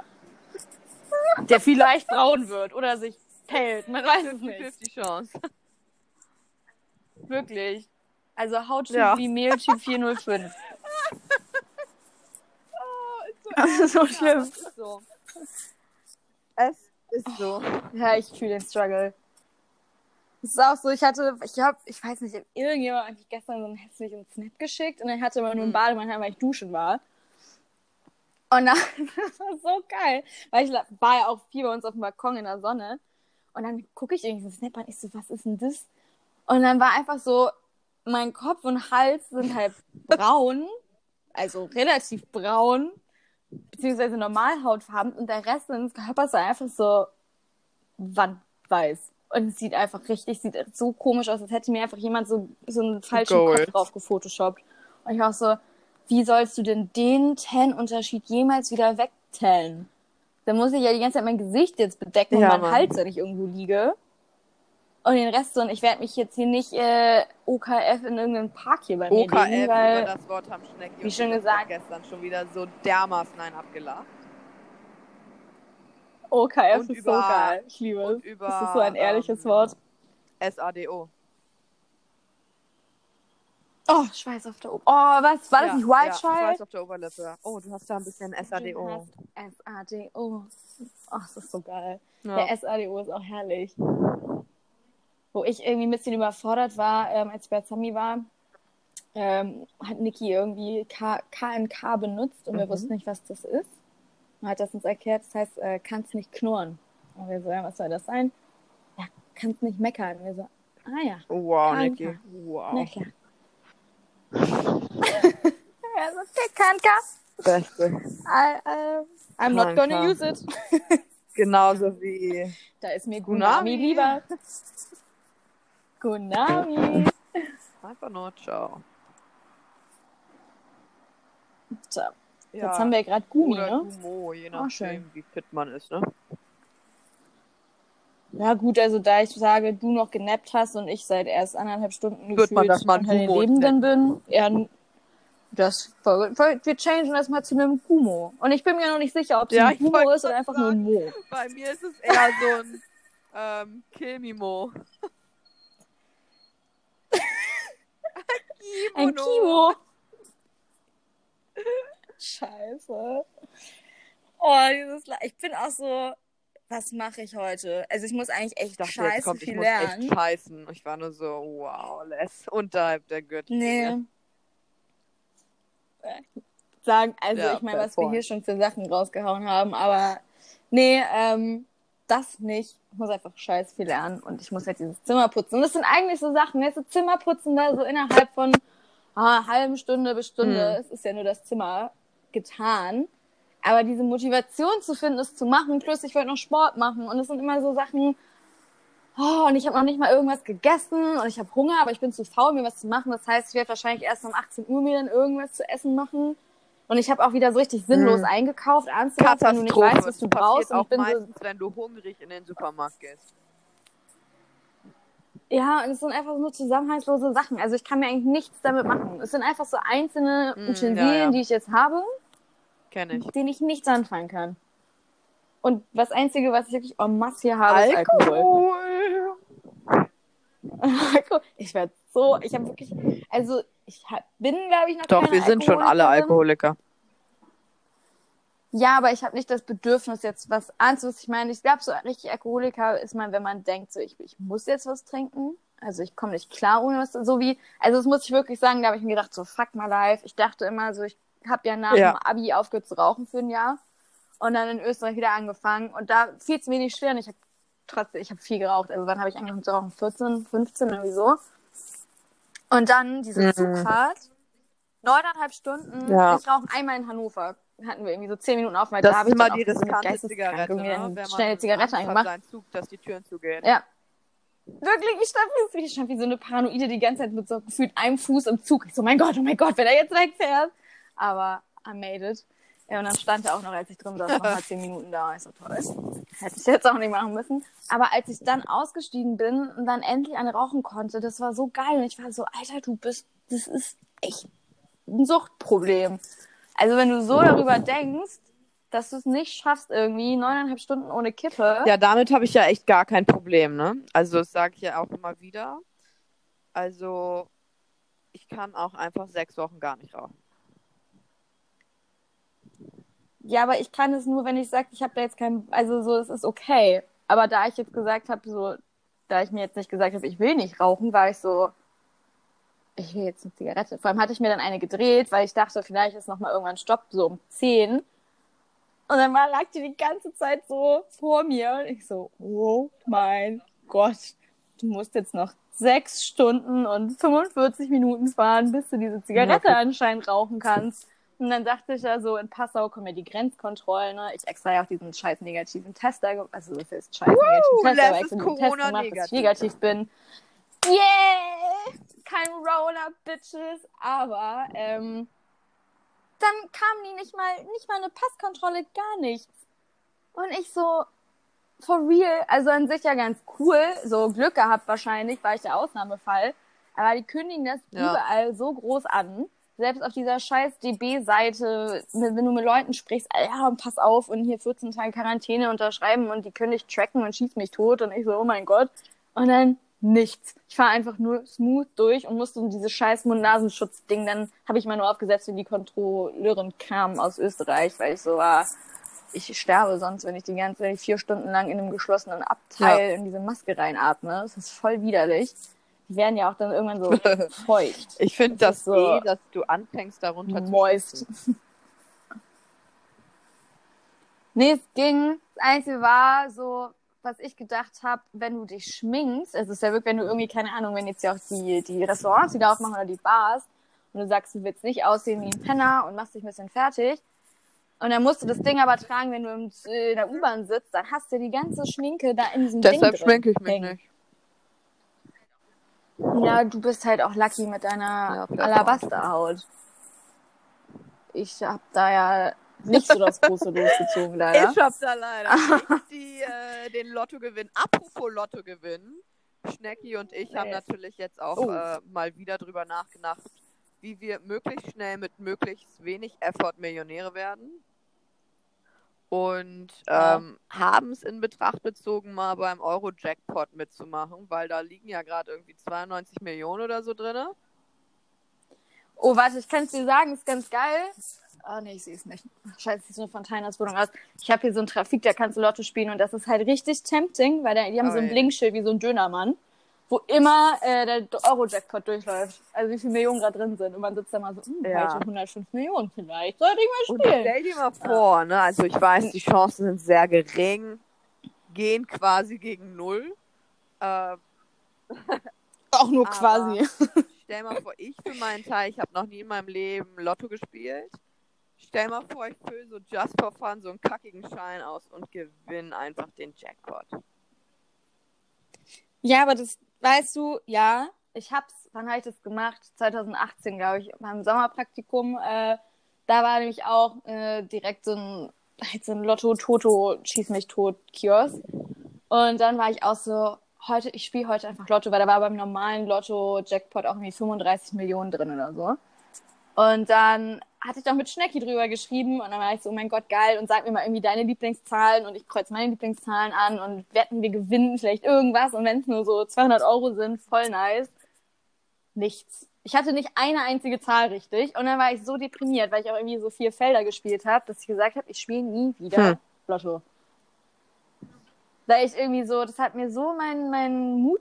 Der vielleicht braun wird oder sich pellt. Man weiß es nicht. 50 Chance. Wirklich. Also Hauttyp Ja. wie Mehltyp 405. Ist so, schlimm. es ist so. Es ist so. Ja, ich fühle den Struggle. Es ist auch so, ich hatte, ich hab, ich weiß nicht, irgendjemand hat mich gestern so einen hässlichen Snap geschickt und ich hatte aber nur einen Mhm. Bademantel, weil ich duschen war. Und dann, das war so geil, weil ich war ja auch viel bei uns auf dem Balkon in der Sonne. Und dann gucke ich irgendwie so Snap an, ich so, was ist denn das? Und dann war einfach so, mein Kopf und Hals sind halt braun, also relativ braun, beziehungsweise Normalhautfarben und der Rest des Körpers war einfach so wandweiß. Und es sieht einfach richtig, sieht so komisch aus, als hätte mir einfach jemand so, so einen falschen Gold. Kopf drauf gefotoshoppt. Und ich war auch so, wie sollst du denn den Tan-Unterschied jemals wieder wegtellen? Dann muss ich ja die ganze Zeit mein Gesicht jetzt bedecken Ja, und mein Mann. Hals, wenn ich irgendwo liege. Und den Rest so, und ich werde mich jetzt hier nicht äh, OKF in irgendeinem Park hier bei mir OKF, legen, über weil das Wort haben Schnecki wie und schon gesagt- gestern schon wieder so dermaßen ein abgelacht. OKF und ist über- so geil. Ich liebe es. über, Das ist so ein ehrliches ähm, Wort. SADO. Oh, Schweiß auf der Ober. Oh, was? War das ja, nicht White ja? Schweiß auf der Oberlippe. Oh, du hast da ein bisschen SADO. SADO. Ach, das ist so geil. Ja. Der SADO ist auch herrlich. Wo ich irgendwie ein bisschen überfordert war, ähm, als ich bei Sami war, ähm, hat Niki irgendwie K KNK benutzt und wir Mhm. wussten nicht, was das ist. Und hat das uns erklärt, das heißt, äh, kannst nicht knurren. Und wir so, ja, was soll das sein? Ja, kannst nicht meckern. Und wir so, ah ja, Wow, Kanka. Niki. Wow. na klar. ja, so, okay, KNK. Beste. I, uh, I'm not gonna use it. Genauso wie Da ist mir Gunami. Gunami lieber. Gunami. einfach nur Ciao. So, Ja. jetzt haben wir gerade Gumi, Oder ne? Gumo, je Auch nachdem, schön. wie fit man ist, ne? Ja gut, also da ich sage, du noch genappt hast und ich seit erst anderthalb Stunden Wird man gefühlt ein unter den Lebenden bin, ja, das, wir changen das mal zu einem Gumo. Und ich bin mir noch nicht sicher, ob es Ja, ein Gumo ist oder einfach nur ein Mo. Bei mir ist es eher so ein ähm, Kilmimo. Ein Kimo. Scheiße. Oh, dieses Le Ich bin auch so, was mache ich heute? Also ich muss eigentlich echt Ich dachte, scheiße kommt, ich viel muss lernen. echt scheißen. Ich war nur so, wow, Les, unterhalb der Gürtellinie. Nee. Sagen, also Ja, ich meine, was wir point. hier schon für Sachen rausgehauen haben, aber nee, ähm, das nicht. Ich muss einfach scheiß viel lernen und ich muss halt dieses Zimmer putzen. Und das sind eigentlich so Sachen, jetzt so Zimmer putzen da so innerhalb von ah, halben Stunde bis Stunde. Hm. Es ist ja nur das Zimmer getan. Aber diese Motivation zu finden, es zu machen, plus ich wollte noch Sport machen und es sind immer so Sachen, oh, und ich habe noch nicht mal irgendwas gegessen und ich habe Hunger, aber ich bin zu faul, mir was zu machen. Das heißt, ich werde wahrscheinlich erst um 18 Uhr mir dann irgendwas zu essen machen. Und ich habe auch wieder so richtig sinnlos Hm. eingekauft, abends, wenn du nicht weißt, was du Das brauchst. Und auch ich bin so, meistens, wenn du hungrig in den Supermarkt gehst. ja, und es sind einfach nur zusammenhangslose Sachen. Also ich kann mir eigentlich nichts damit machen. Es sind einfach so einzelne Hm, Utensilien, ja, ja. die ich jetzt habe, Kenn ich. mit denen ich nichts anfangen kann. Und das Einzige, was ich wirklich en masse hier habe, ist Alkohol. Alkohol. Ich werde so, ich habe wirklich, also ich hab, bin, glaube ich, noch Doch, keine wir sind schon alle. Alkoholiker. Ja, aber ich habe nicht das Bedürfnis jetzt was was ich meine. Ich glaube, so richtig Alkoholiker ist man, wenn man denkt, so ich, ich muss jetzt was trinken. Also ich komme nicht klar ohne was, so wie, also das muss ich wirklich sagen, da habe ich mir gedacht, so fuck my life. Ich dachte immer so, ich habe ja nach Ja. dem Abi aufgehört zu rauchen für ein Jahr und dann in Österreich wieder angefangen und da fiel es mir nicht schwer und ich habe trotzdem, ich habe viel geraucht. Also wann habe ich angefangen zu rauchen? 14, 15 irgendwie so. Und dann diese Mhm. Zugfahrt, neuneinhalb Stunden, Ja. ich rauchen einmal in Hannover. Hatten wir irgendwie so zehn Minuten auf, weil Das da habe ich immer die riskante Zigarette, ne? eine Wenn man schnelle Zigarette Angst hat, Zug, dass die Türen zugehen. Ja. Wirklich, ich stand ich stand wie so eine Paranoide die ganze Zeit mit so gefühlt einem Fuß im Zug. Ich so, mein Gott, oh mein Gott, wenn er jetzt wegfährt. Aber I made it. Ja, und dann stand er auch noch, als ich drin saß, noch mal zehn Minuten da. Ich so, toll. Hätte ich jetzt auch nicht machen müssen. Aber als ich dann ausgestiegen bin und dann endlich eine rauchen konnte, das war so geil. Und ich war so, Alter, du bist, das ist echt ein Suchtproblem. Also wenn du so darüber denkst, dass du es nicht schaffst, irgendwie neuneinhalb Stunden ohne Kippe. Ja, damit habe ich ja echt gar kein Problem, ne? Also das sage ich ja auch immer wieder. Also ich kann auch einfach sechs Wochen gar nicht rauchen. Ja, aber ich kann es nur, wenn ich sage, ich habe da jetzt kein, also so, es ist okay. Aber da ich jetzt gesagt habe, so, da ich mir jetzt nicht gesagt habe, ich will nicht rauchen, war ich so, ich will jetzt eine Zigarette. Vor allem hatte ich mir dann eine gedreht, weil ich dachte, vielleicht ist noch mal irgendwann Stopp, so um 10. Und dann war, lag die die ganze Zeit so vor mir und ich so, oh mein Gott, du musst jetzt noch sechs Stunden und 45 Minuten fahren, bis du diese Zigarette anscheinend rauchen kannst. Und dann dachte ich ja so, in Passau kommen ja die Grenzkontrollen. Ne? Ich extra ja auch diesen scheiß negativen Test da, ge- also das ist scheiß negativen Test, Les aber extra diesen Test gemacht, dass ich negativ bin. Yeah! Kein Roller, Bitches. Aber ähm, dann kam die nicht mal, nicht mal eine Passkontrolle, gar nichts. Und ich so, for real, also an sich ja ganz cool, so Glück gehabt wahrscheinlich, war ich der Ausnahmefall. Aber die kündigen das Ja. überall so groß an. Selbst auf dieser scheiß DB-Seite, wenn du mit Leuten sprichst, ah ja, pass auf und hier 14 Tage Quarantäne unterschreiben und die können dich tracken und schießt mich tot und ich so, oh mein Gott. Und dann nichts. Ich fahre einfach nur smooth durch und musste dieses scheiß Mund-Nasenschutz-Ding, dann habe ich mal nur aufgesetzt, wenn die Kontrolleurin kam aus Österreich, weil ich so war, ich sterbe sonst, wenn ich die ganze ich vier Stunden lang in einem geschlossenen Abteil in diese Maske reinatme. Das ist voll widerlich. Werden ja auch dann irgendwann so feucht. Ich finde Das das, so eh, dass du anfängst, darunter Moist. zu schwitzen. Nee, es ging. Das Einzige war so, was ich gedacht habe, wenn du dich schminkst, es ist ja wirklich, wenn du irgendwie, keine Ahnung, wenn jetzt ja auch die, die Restaurants wieder aufmachen oder die Bars und du sagst, du willst nicht aussehen wie ein Penner und machst dich ein bisschen fertig. Und dann musst du das Ding aber tragen, wenn du in der U-Bahn sitzt, dann hast du die ganze Schminke da in diesem Deshalb Ding drin schminke ich mich hängen. nicht. Ja, du bist halt auch lucky mit deiner Ja, Alabasterhaut. Ich hab da ja nicht so das große losgezogen, leider. Ich hab da leider nicht die, äh, den Lottogewinn. Apropos Lottogewinn. Schnecki und ich haben natürlich jetzt auch Oh. äh, mal wieder drüber nachgedacht, wie wir möglichst schnell mit möglichst wenig Effort Millionäre werden. Und Ja. ähm, haben es in Betracht bezogen, mal beim Euro-Jackpot mitzumachen, weil da liegen ja gerade irgendwie 92 Millionen oder so drin. Oh, warte, ich kann es dir sagen, ist ganz geil. Ah, nee, ich sehe es nicht. Scheiße, sieht so eine Fontainerswohnung aus. Ich habe hier so einen Trafik, da kannst du Lotto spielen und das ist halt richtig tempting, weil da, die haben so ein Ui. Blinkschild wie so ein Dönermann, wo immer äh, der Euro-Jackpot durchläuft. Also wie viele Millionen gerade drin sind. Und man sitzt da mal so, hm, Ja. heute 105 Millionen vielleicht. Sollte ich mal Und spielen. stell dir mal vor, ne, also ich weiß, die Chancen sind sehr gering, gehen quasi gegen null. Äh, Auch nur Aber- quasi. stell mal vor, ich für meinen Teil, ich habe noch nie in meinem Leben Lotto gespielt. Stell mal vor, ich fülle so just for fun so einen kackigen Schein aus und gewinne einfach den Jackpot. Ja, aber das, weißt du, ja, ich hab's, wann habe ich das gemacht? 2018, glaube ich, beim Sommerpraktikum. Äh, da war nämlich auch äh, direkt so ein, so ein Lotto-Toto-Schieß-mich-tot-Kiosk. Und dann war ich auch so, heute, ich spiele heute einfach Lotto, weil da war beim normalen Lotto-Jackpot auch irgendwie 35 Millionen drin oder so. Und dann hatte ich doch mit Schnecki drüber geschrieben und dann war ich so, oh mein Gott, geil und sag mir mal irgendwie deine Lieblingszahlen und ich kreuze meine Lieblingszahlen an und wetten, wir gewinnen vielleicht irgendwas und wenn es nur so 200 Euro sind, voll nice. Nichts. Ich hatte nicht eine einzige Zahl richtig und dann war ich so deprimiert, weil ich auch irgendwie so vier Felder gespielt habe, dass ich gesagt habe, ich spiele nie wieder Hm. Lotto. Weil ich irgendwie so, das hat mir so meinen mein Mut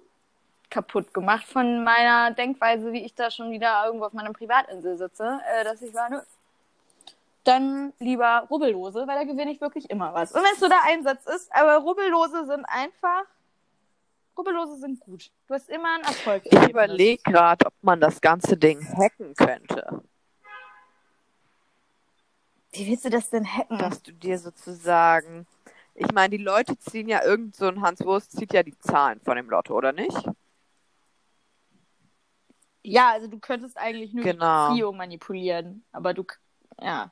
kaputt gemacht von meiner Denkweise, wie ich da schon wieder irgendwo auf meiner Privatinsel sitze, äh, dass ich war, nö. Dann lieber Rubbellose, weil da gewinne ich wirklich immer was. Und wenn es nur der Einsatz ist, aber Rubbellose sind einfach, Rubbellose sind gut. Du hast immer einen Erfolg. Ich überlege gerade, ob man das ganze Ding hacken könnte. Wie willst du das denn hacken? Dass du dir sozusagen. Ich meine, die Leute ziehen ja irgend so ein Hans Wurst zieht ja die Zahlen von dem Lotto, oder nicht? Ja, also du könntest eigentlich nur Genau. die Beziehung manipulieren, aber du, ja.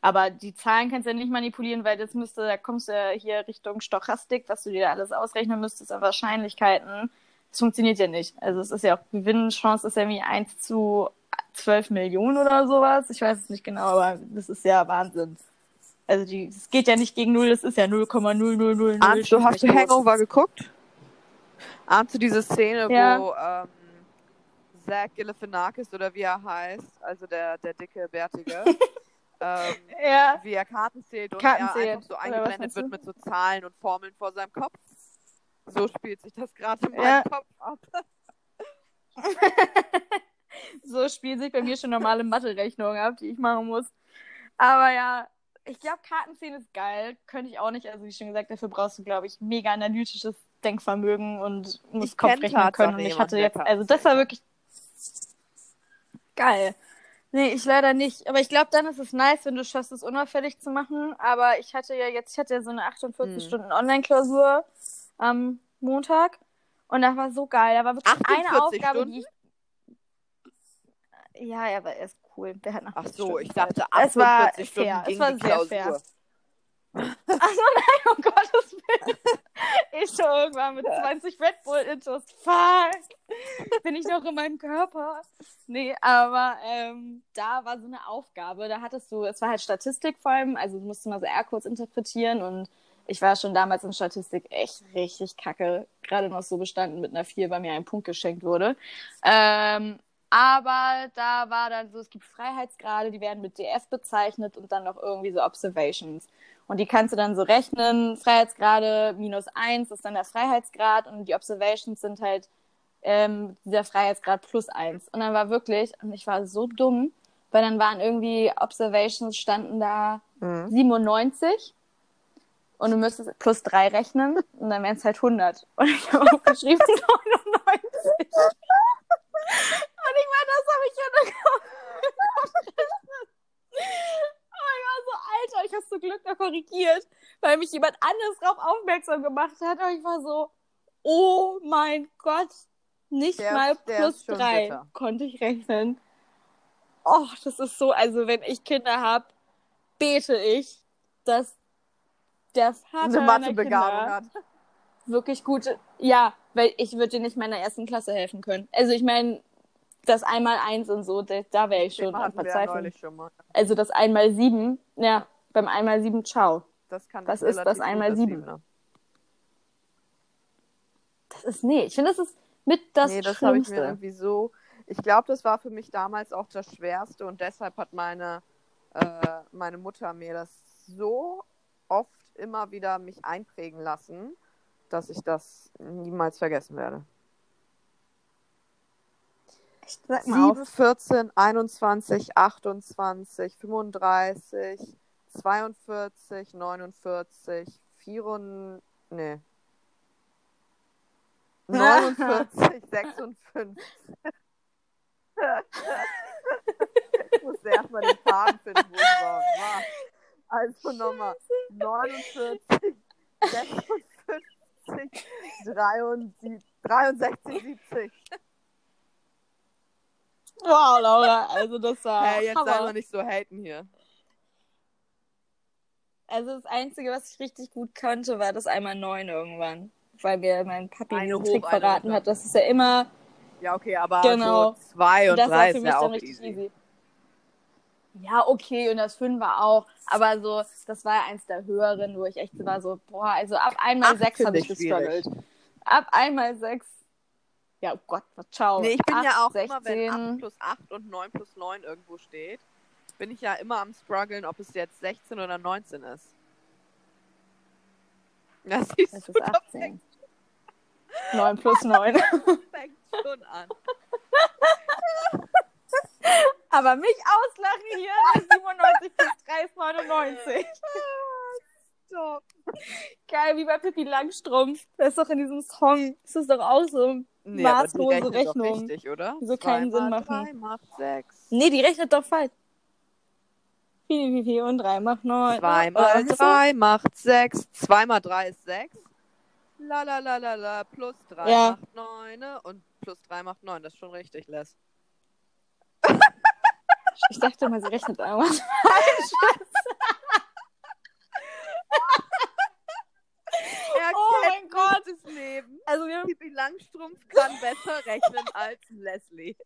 Aber die Zahlen kannst du ja nicht manipulieren, weil das müsste, da kommst du ja hier Richtung Stochastik, was du dir alles ausrechnen müsstest an Wahrscheinlichkeiten. Das funktioniert ja nicht. Also es ist ja auch, Gewinnchance ist ja irgendwie 1 zu 12 Millionen oder sowas. Ich weiß es nicht genau, aber das ist ja Wahnsinn. Also die, es geht ja nicht gegen null, das ist ja 0,0000. Ahnst du, hast du. Hangover geguckt? Ahnst du diese Szene, Ja. wo ähm, Zach Galifianakis oder wie er heißt, also der, der dicke, bärtige, ähm, Ja. wie er Karten zählt und Karten er zählt, einfach so eingeblendet wird mit so Zahlen und Formeln vor seinem Kopf? So spielt sich das gerade in meinem Ja. Kopf ab. so spielen sich bei mir schon normale Mathe-Rechnungen ab, die ich machen muss. Aber ja, ich glaube, Kartenziehen ist geil. Könnte ich auch nicht. Also, wie schon gesagt, dafür brauchst du, glaube ich, mega analytisches Denkvermögen und musst Kopf rechnen können. Und ich hatte jetzt, also das war wirklich geil. Nee, ich leider nicht. Aber ich glaube, dann ist es nice, wenn du schaffst, es unauffällig zu machen. Aber ich hatte ja jetzt, ich hatte ja so eine 48 Hm. Am Montag. Und das war so geil. Da war wirklich eine 48 Aufgabe, Stunden? die ich ja, er war erst cool. Der hat nach Ach 40 so, Stunden ich dachte Zeit. es war 48 Stunden fair. ging es war die sehr Klausur. fair. Achso, nein, um Gottes Willen. Ich schon irgendwann mit 20 Red Bull Intos. Fuck. Bin ich noch in meinem Körper? Nee, aber ähm, da war so eine Aufgabe. Da hattest du, es war halt Statistik vor allem, also du musst mal so Aircodes interpretieren und ich war schon damals in Statistik echt richtig kacke. Gerade noch so bestanden mit einer 4, weil mir ein Punkt geschenkt wurde. Ähm, aber da war dann so, es gibt Freiheitsgrade, die werden mit DF bezeichnet und dann noch irgendwie so Observations. Und die kannst du dann so rechnen. Freiheitsgrade minus eins ist dann der Freiheitsgrad und die Observations sind halt ähm, dieser Freiheitsgrad plus eins. Und dann war wirklich, und ich war so dumm, weil dann waren irgendwie Observations standen da Mhm. 97 und du müsstest plus drei rechnen und dann wären es halt 100. Und ich habe aufgeschrieben 99. Und ich meine, das habe ich ja gerechnet. Oh, ich war so, Alter, ich habe zum Glück noch korrigiert, weil mich jemand anderes darauf aufmerksam gemacht hat. Und ich war so, oh mein Gott, nicht Der- mal plus drei bitter. konnte ich rechnen. Oh, das ist so, also wenn ich Kinder habe, bete ich, dass der Vater Eine Mathebegabung Kinder hat. wirklich gute, ja, weil ich würde dir nicht meiner ersten Klasse helfen können. Also ich meine, das einmal eins und so, da, da wäre ich schon hatten wir ja. Also das einmal sieben, ja, beim einmal sieben, ciao. Das kann ich ist das einmal das sieben? Das ist, nee, ich finde, das ist mit das nee, das habe ich mir irgendwie so. Ich glaube, das war für mich damals auch das Schwerste und deshalb hat meine, äh, meine Mutter mir das so oft immer wieder mich einprägen lassen, dass ich das niemals vergessen werde. Ich sag mal auf. 7, 14, 21, 28, 35, 42, 49, 34, nee. 49, 56. ich musste erstmal den Faden finden, wo ich war. war. Also nochmal 49, 56, 63, 63, 70. Wow, Laura, also das war Hey, jetzt sei Hammer. mal nicht so haten hier. Also das Einzige, was ich richtig gut konnte, war das einmal neun irgendwann. Weil mir mein Papi Eine diesen hoch, Trick eine verraten hat. Das ist ja immer, Ja, okay, aber Genau. so zwei und das drei war ist ja auch easy. easy. Ja, okay, und das Fünfer auch. Aber so, das war ja eins der höheren, wo ich echt war so, boah, also ab einmal Acht sechs habe ich gestruggelt. Ab einmal sechs. Ja, oh Gott, ciao. Nee, ich bin Acht, ja auch 16, immer, wenn 8 plus 8 und 9 plus 9 irgendwo steht, bin ich ja immer am struggeln, ob es jetzt 16 oder 19 ist. Das Das du, ist das 18. 9 plus 9. fängt schon an. Aber mich auslachen hier, 97 plus 3 ist 99. Stop. Geil, wie bei Pippi Langstrumpf. Das ist doch in diesem Song. Das ist doch auch so. Nee, Maßlose Rechnung. richtig, oder? So keinen Sinn machen. drei macht 6. Nee, die rechnet doch falsch. 4, 4, 4 und 3 macht 9. 2 mal 3 macht 6. 2 mal 3 ist 6. La la la la la. Plus 3 Ja. macht 9. Und plus 3 macht 9. Das ist schon richtig, Les. Ich dachte mal, sie rechnet einmal. Er Oh mein Gott. das Leben. Also wir Pippi Langstrumpf kann besser rechnen als Leslie.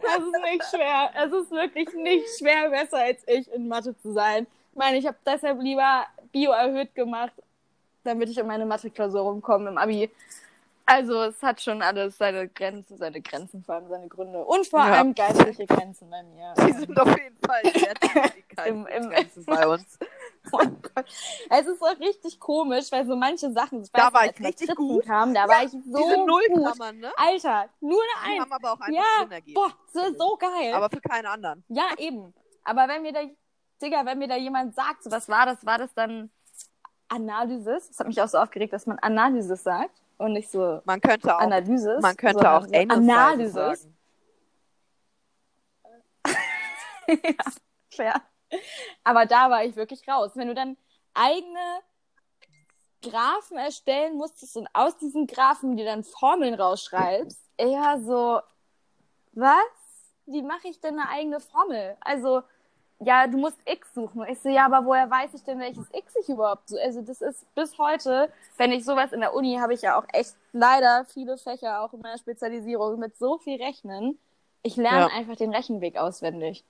Das ist nicht schwer. Es ist wirklich nicht schwer, besser als ich in Mathe zu sein. Ich meine, ich habe deshalb lieber Bio erhöht gemacht, damit ich in meine Mathe-Klausur rumkomme im Abi. Also es hat schon alles seine Grenzen, seine Grenzen, vor allem seine Gründe. Und vor Ja. allem geistliche Grenzen bei mir. Die sind auf jeden Fall sehr Im- im- Grenzen bei uns. Oh Gott. Es ist auch richtig komisch, weil so manche Sachen, ich Da weiß war nicht, ich richtig gut. Kam, da war ich so Diese gut. Nullklammern, ne? Alter, nur Die eine Eins. haben aber auch einfach Ja, Sinn ergeben. boah, so, so geil. Aber für keine anderen. Ja, eben. Aber wenn mir da, Digga, wenn mir da jemand sagt, so was war das, war das dann Analysis? Das hat mich auch so aufgeregt, dass man Analysis sagt und nicht so Man könnte auch, Analysis. man könnte sondern auch so Anal Analysis. sagen. ja, fair. Aber da war ich wirklich raus. Wenn du dann eigene Graphen erstellen musstest und aus diesen Graphen dir dann Formeln rausschreibst, eher so, was? Wie mache ich denn eine eigene Formel? Also, ja, du musst X suchen. Ich so, ja, aber woher weiß ich denn, welches X ich überhaupt so? Also, das ist bis heute, wenn ich sowas in der Uni habe ich ja auch echt leider viele Fächer, auch in meiner Spezialisierung, mit so viel Rechnen. Ich lerne Ja. einfach den Rechenweg auswendig.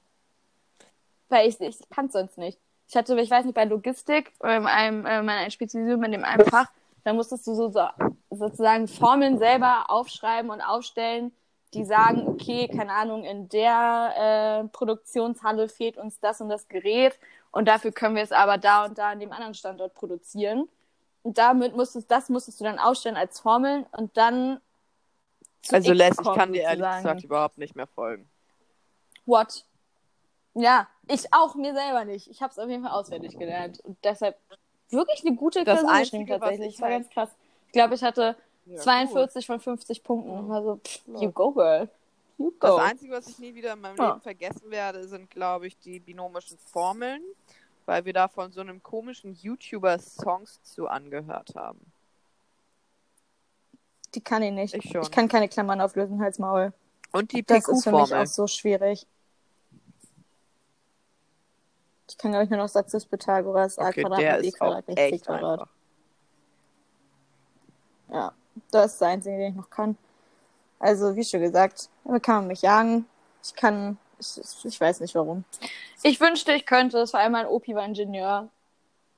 Weil ich, ich kann es sonst nicht. Ich hatte, ich weiß nicht, bei Logistik, in einem, äh, meiner Spezialisierung in dem einen Fach, da musstest du so, so sozusagen Formeln selber aufschreiben und aufstellen, die sagen, okay, keine Ahnung, in der äh, Produktionshalle fehlt uns das und das Gerät und dafür können wir es aber da und da an dem anderen Standort produzieren. Und damit musstest, das musstest du dann aufstellen als Formeln und dann Also Les, ich kann dir ehrlich sozusagen. gesagt überhaupt nicht mehr folgen. What? Ja, ich auch mir selber nicht. Ich habe es auf jeden Fall auswendig gelernt und deshalb wirklich eine gute Das Klausur geschrieben tatsächlich. ich Das war halt- ganz krass. Ich glaube, ich hatte Ja, 42 von 50 Punkten. Also, pff, you go, girl. You Das go. Einzige, was ich nie wieder in meinem Ja. Leben vergessen werde, sind, glaube ich, die binomischen Formeln, weil wir da von so einem komischen YouTuber Songs zu angehört haben. Die kann ich nicht. Ich schon. Ich kann keine Klammern auflösen, Hals Maul. Und die Das ist für mich PQ-Formel. auch so schwierig. Ich kann, glaube ich, nur noch Satz des Pythagoras, a Okay, Quadrat mit b auch Quadrat gleich c Quadrat. einfach. Ja, das ist der einzige, den ich noch kann. Also, wie schon gesagt, damit kann man mich jagen. Ich kann, ich, ich weiß nicht warum. Ich wünschte, ich könnte es, vor allem mein Opi war Ingenieur.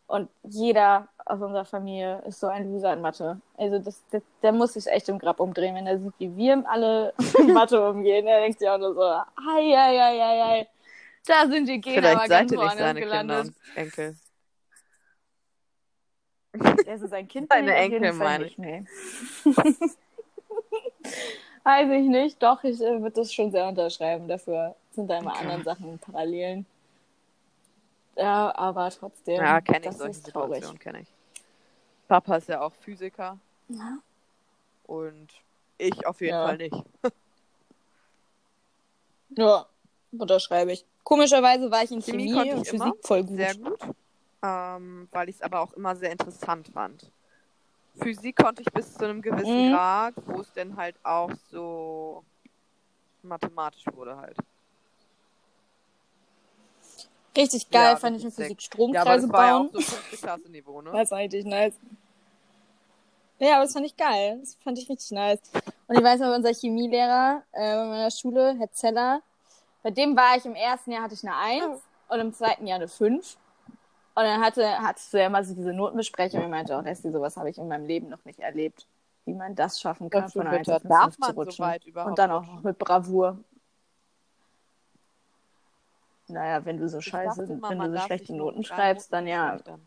Und jeder aus unserer Familie ist so ein Loser in Mathe. Also, das, das, der muss sich echt im Grab umdrehen, wenn er sieht, wie wir alle in Mathe umgehen. Er denkt sich auch nur so, ei, ei, ei, ei, ei. Da sind die Gene aber Vielleicht ganz seid ihr nicht woanders seine Kinder gelandet. und Enkel. Der ist sein Kind. Seine ich Enkel, meine nee. Weiß ich nicht. Doch, ich äh, würde das schon sehr unterschreiben. Dafür sind da immer Okay. anderen Sachen Parallelen. Ja, aber trotzdem. Ja, kenne ich das solche. Situationen, kenne ich. Papa ist ja auch Physiker Ja. und ich auf jeden Ja. Fall nicht. ja, unterschreibe ich. Komischerweise war ich in Chemie Chemie, und Physik immer voll gut. Sehr gut. Ähm, weil ich es aber auch immer sehr interessant fand. Physik konnte ich bis zu einem gewissen Mhm. Grad, wo es dann halt auch so mathematisch wurde halt. Richtig geil Ja, fand ich in. Physik Ja, Stromkreise ja bauen. auch so Niveau, ne? Das war richtig nice. Ja, aber das fand ich geil. Das fand ich richtig nice. Und ich weiß noch, unser Chemielehrer äh, bei meiner Schule, Herr Zeller, Bei dem war ich im ersten Jahr hatte ich eine 1 und im zweiten Jahr eine 5. Und dann hatte, hattest du ja mal so diese Notenbesprechung und ich meinte auch, Leslie, sowas habe ich in meinem Leben noch nicht erlebt, wie man das schaffen kann, Dazu von einer 1 bitte. auf eine Darf 5 zu so rutschen. überhaupt und dann auch noch mit Bravour. Naja, wenn du so scheiße, immer, wenn du so schlechte Noten schreibst, dann ja. verschlechtern.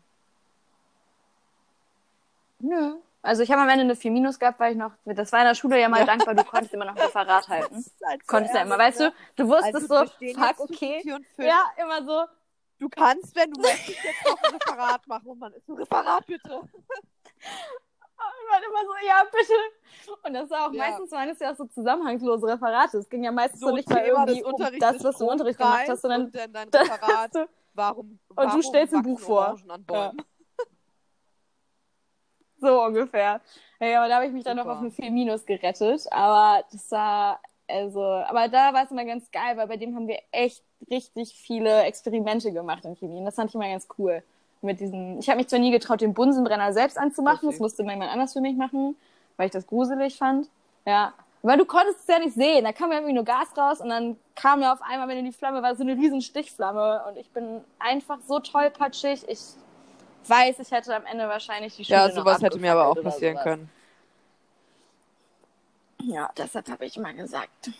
Nö. Also ich habe am Ende eine 4 Minus gehabt, weil ich noch, das war in der Schule ja mal Ja. dankbar, du konntest immer noch ein Referat halten. Halt Konntest ja immer, weißt du, ne? du wusstest Also, so, fuck, okay. und. Ja, immer so, Du kannst, wenn du möchtest, jetzt noch ein Referat machen. Und man ist ein Referat, bitte. Und man immer so, ja, bitte. Und das war auch Ja. meistens waren es ja auch so zusammenhangslose Referate. Es ging ja meistens so, So nicht mal irgendwie um das, was du im Unterricht gemacht hast, sondern und dann dein Referat, du, warum, du warum stellst ein Buch vor. Bäumen? so ungefähr. Ja, aber da habe ich mich dann noch Super. auf eine 4 Minus gerettet. Aber das war, also, aber da war es immer ganz geil, weil bei dem haben wir echt richtig viele Experimente gemacht in Chemie. Und das fand ich immer ganz cool. Mit diesen, ich habe mich zwar nie getraut, den Bunsenbrenner selbst anzumachen, das Richtig. musste mal jemand anders für mich machen, weil ich das gruselig fand. Ja. Weil du konntest es ja nicht sehen. Da kam ja irgendwie nur Gas raus und dann kam ja auf einmal, wenn die Flamme war, so eine riesen Stichflamme. Und ich bin einfach so tollpatschig. Ich weiß, ich hätte am Ende wahrscheinlich die Schule Ja, sowas hätte mir aber auch passieren sowas. können. Ja, deshalb habe ich immer gesagt.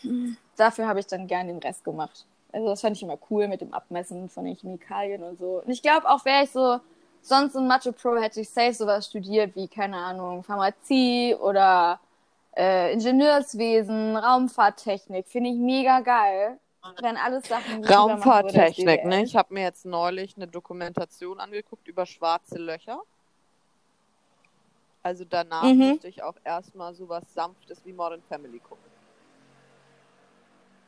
Dafür habe ich dann gern den Rest gemacht. Also das fand ich immer cool mit dem Abmessen von den Chemikalien und so. Und ich glaube auch, wäre ich so sonst ein Mathe Pro, hätte ich safe sowas studiert wie, keine Ahnung, Pharmazie oder äh, Ingenieurswesen, Raumfahrttechnik. Finde ich mega geil. Wären alles Sachen, ich Raumfahrttechnik, ne? Ich habe mir jetzt neulich eine Dokumentation angeguckt über schwarze Löcher. Also danach Mhm. musste ich auch erstmal sowas Sanftes wie Modern Family gucken.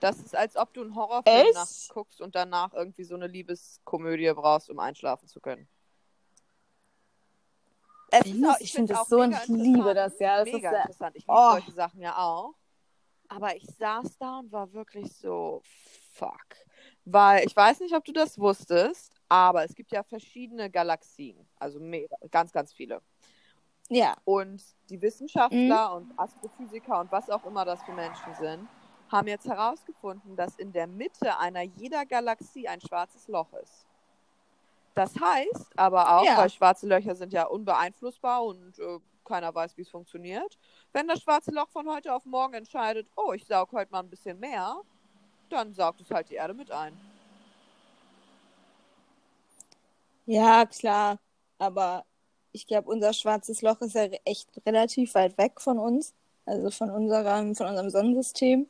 Das ist, als ob du einen Horrorfilm guckst und danach irgendwie so eine Liebeskomödie brauchst, um einschlafen zu können. Es ist auch- Ich find's finde das so ich liebe das, ja. Das mega ist ja interessant. Ich liebe Oh. solche Sachen ja auch. Aber ich saß da und war wirklich so, fuck. Weil ich weiß nicht, ob du das wusstest, aber es gibt ja verschiedene Galaxien. Also mehrere, ganz, ganz viele. ja. Und die Wissenschaftler und Astrophysiker und was auch immer das für Menschen sind, haben jetzt herausgefunden, dass in der Mitte einer jeder Galaxie ein schwarzes Loch ist. Das heißt aber auch, Ja. weil schwarze Löcher sind ja unbeeinflussbar und äh, keiner weiß, wie es funktioniert. Wenn das schwarze Loch von heute auf morgen entscheidet, oh, ich saug heute mal ein bisschen mehr, dann saugt es halt die Erde mit ein. Ja, klar. Aber ich glaube, unser schwarzes Loch ist ja echt relativ weit weg von uns. Also von unserem, von unserem Sonnensystem.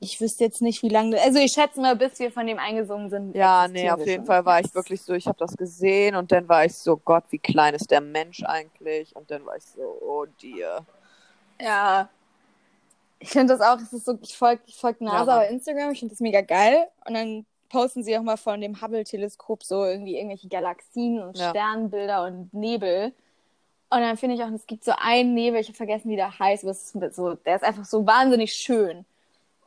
Ich wüsste jetzt nicht, wie lange. Also ich schätze mal, bis wir von dem eingesungen sind. Ja, nee, auf jeden schon Fall war ich wirklich so, ich habe das gesehen und dann war ich so, Gott, wie klein ist der Mensch eigentlich? Und dann war ich so, oh dir. Ja. Ich finde das auch, es ist so, ich folge ich folg NASA Mann. bei Instagram, ich finde das mega geil. Und dann posten sie auch mal von dem Hubble-Teleskop so irgendwie irgendwelche Galaxien und Ja. Sternbilder und Nebel. Und dann finde ich auch, es gibt so einen Nebel, ich habe vergessen, wie der heißt, aber so, der ist einfach so wahnsinnig schön.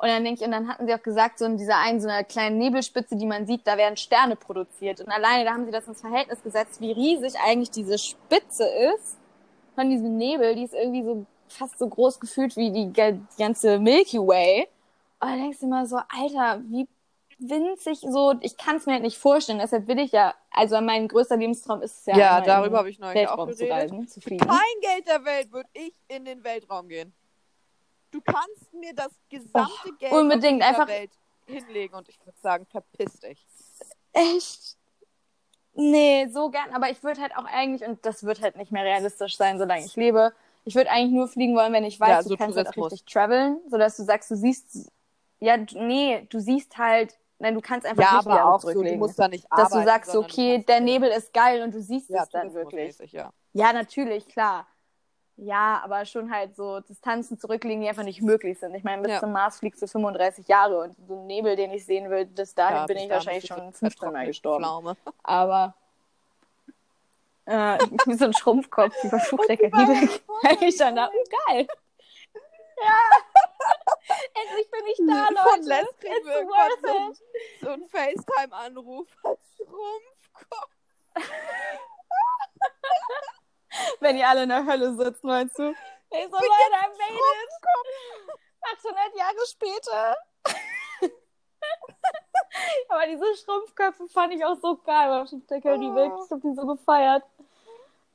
Und dann denke ich, und dann hatten sie auch gesagt, so in dieser einen, so einer kleinen Nebelspitze, die man sieht, da werden Sterne produziert. Und alleine, da haben sie das ins Verhältnis gesetzt, wie riesig eigentlich diese Spitze ist von diesem Nebel. Die ist irgendwie so fast so groß gefühlt wie die, ganze Milky Way. Und dann denkst du immer so, Alter, wie winzig so, ich kann es mir halt nicht vorstellen. Deshalb will ich ja, also mein größter Lebenstraum ist es ja, Ja, darüber habe ich neulich auch Weltraum zu geredet. reisen, zu. Kein Geld der Welt würde ich in den Weltraum gehen. Du kannst mir das gesamte Geld unbedingt, einfach- Welt hinlegen und ich würde sagen, verpiss dich. Echt? Nee, so gern. Aber ich würde halt auch eigentlich, und das wird halt nicht mehr realistisch sein, solange ich lebe, ich würde eigentlich nur fliegen wollen, wenn ich weiß, Ja, du so kannst halt auch richtig traveln, sodass du sagst, du siehst, ja, du- nee, du siehst halt, nein, du kannst einfach Ja, nicht aber auch so, du musst da nicht dass arbeiten. du sagst, du okay, der Nebel ist geil und du siehst ja, es dann wirklich. Ja. Ja, natürlich, klar. Ja, aber schon halt so Distanzen zurücklegen, die einfach nicht möglich sind. Ich meine, bis Ja. zum Mars fliegst du 35 Jahre und so ein Nebel, den ich sehen will, bis dahin Ja, bin bis ich wahrscheinlich schon 15 Mal vertrocknet, gestorben. Pflaume. Aber äh, wie so ein Schrumpfkopf über nieder. ich dann da, oh, geil. Ja. Endlich bin ich da, Von Leute. Les kriegen It's worth so, it. so einen FaceTime-Anruf Schrumpfkopf. Wenn ihr alle in der Hölle sitzt, meinst du? Ich so, Leute, I made it. 800 Jahre später. Aber diese Schrumpfköpfe fand ich auch so geil der Karibik. Oh. Ich hab die so gefeiert.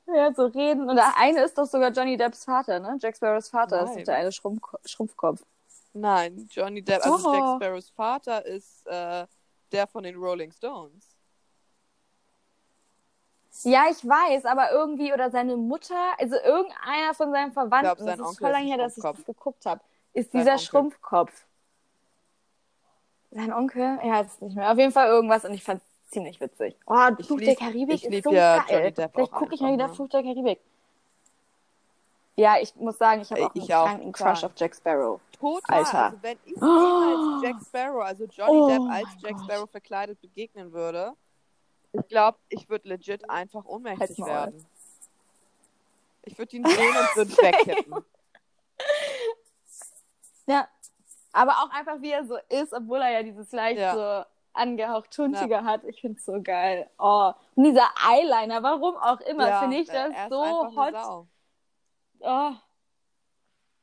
Ja, so reden. Und der eine ist doch sogar Johnny Depps Vater, ne? Jack Sparrows Vater ist Nein. doch der eine Schrumpf Schrumpfkopf. Nein, Johnny Depp, also. Jack Sparrows Vater ist äh, der von den Rolling Stones. Ja, ich weiß, aber irgendwie, oder seine Mutter, also irgendeiner von seinen Verwandten, Ich glaub, sein das ist voll ist lange her, dass ich das geguckt habe, ist Sein dieser Onkel. Schrumpfkopf. Sein Onkel? Er hat es nicht mehr. Auf jeden Fall irgendwas und ich fand es ziemlich witzig. Oh, Fluch der Karibik ich ist so ja geil. Vielleicht gucke ich mal wieder? Fluch der Karibik. Ja, ich muss sagen, ich habe auch einen ich auch, kranken Crush auf Jack Sparrow. Total. Alter. Also wenn ich ihm als Jack Sparrow, also Johnny Oh Depp als Jack Gott. Sparrow verkleidet begegnen würde, ich glaube, ich würde legit einfach ohnmächtig Maul. werden. Ich würde ihn sehen und würde wegkippen. Ja. Aber auch einfach, wie er so ist, obwohl er ja dieses leicht Ja. so angehaucht Tuntige hat. Ich finde es so geil. Oh. Und dieser Eyeliner, warum auch immer, Ja, finde ich das so hot. Oh.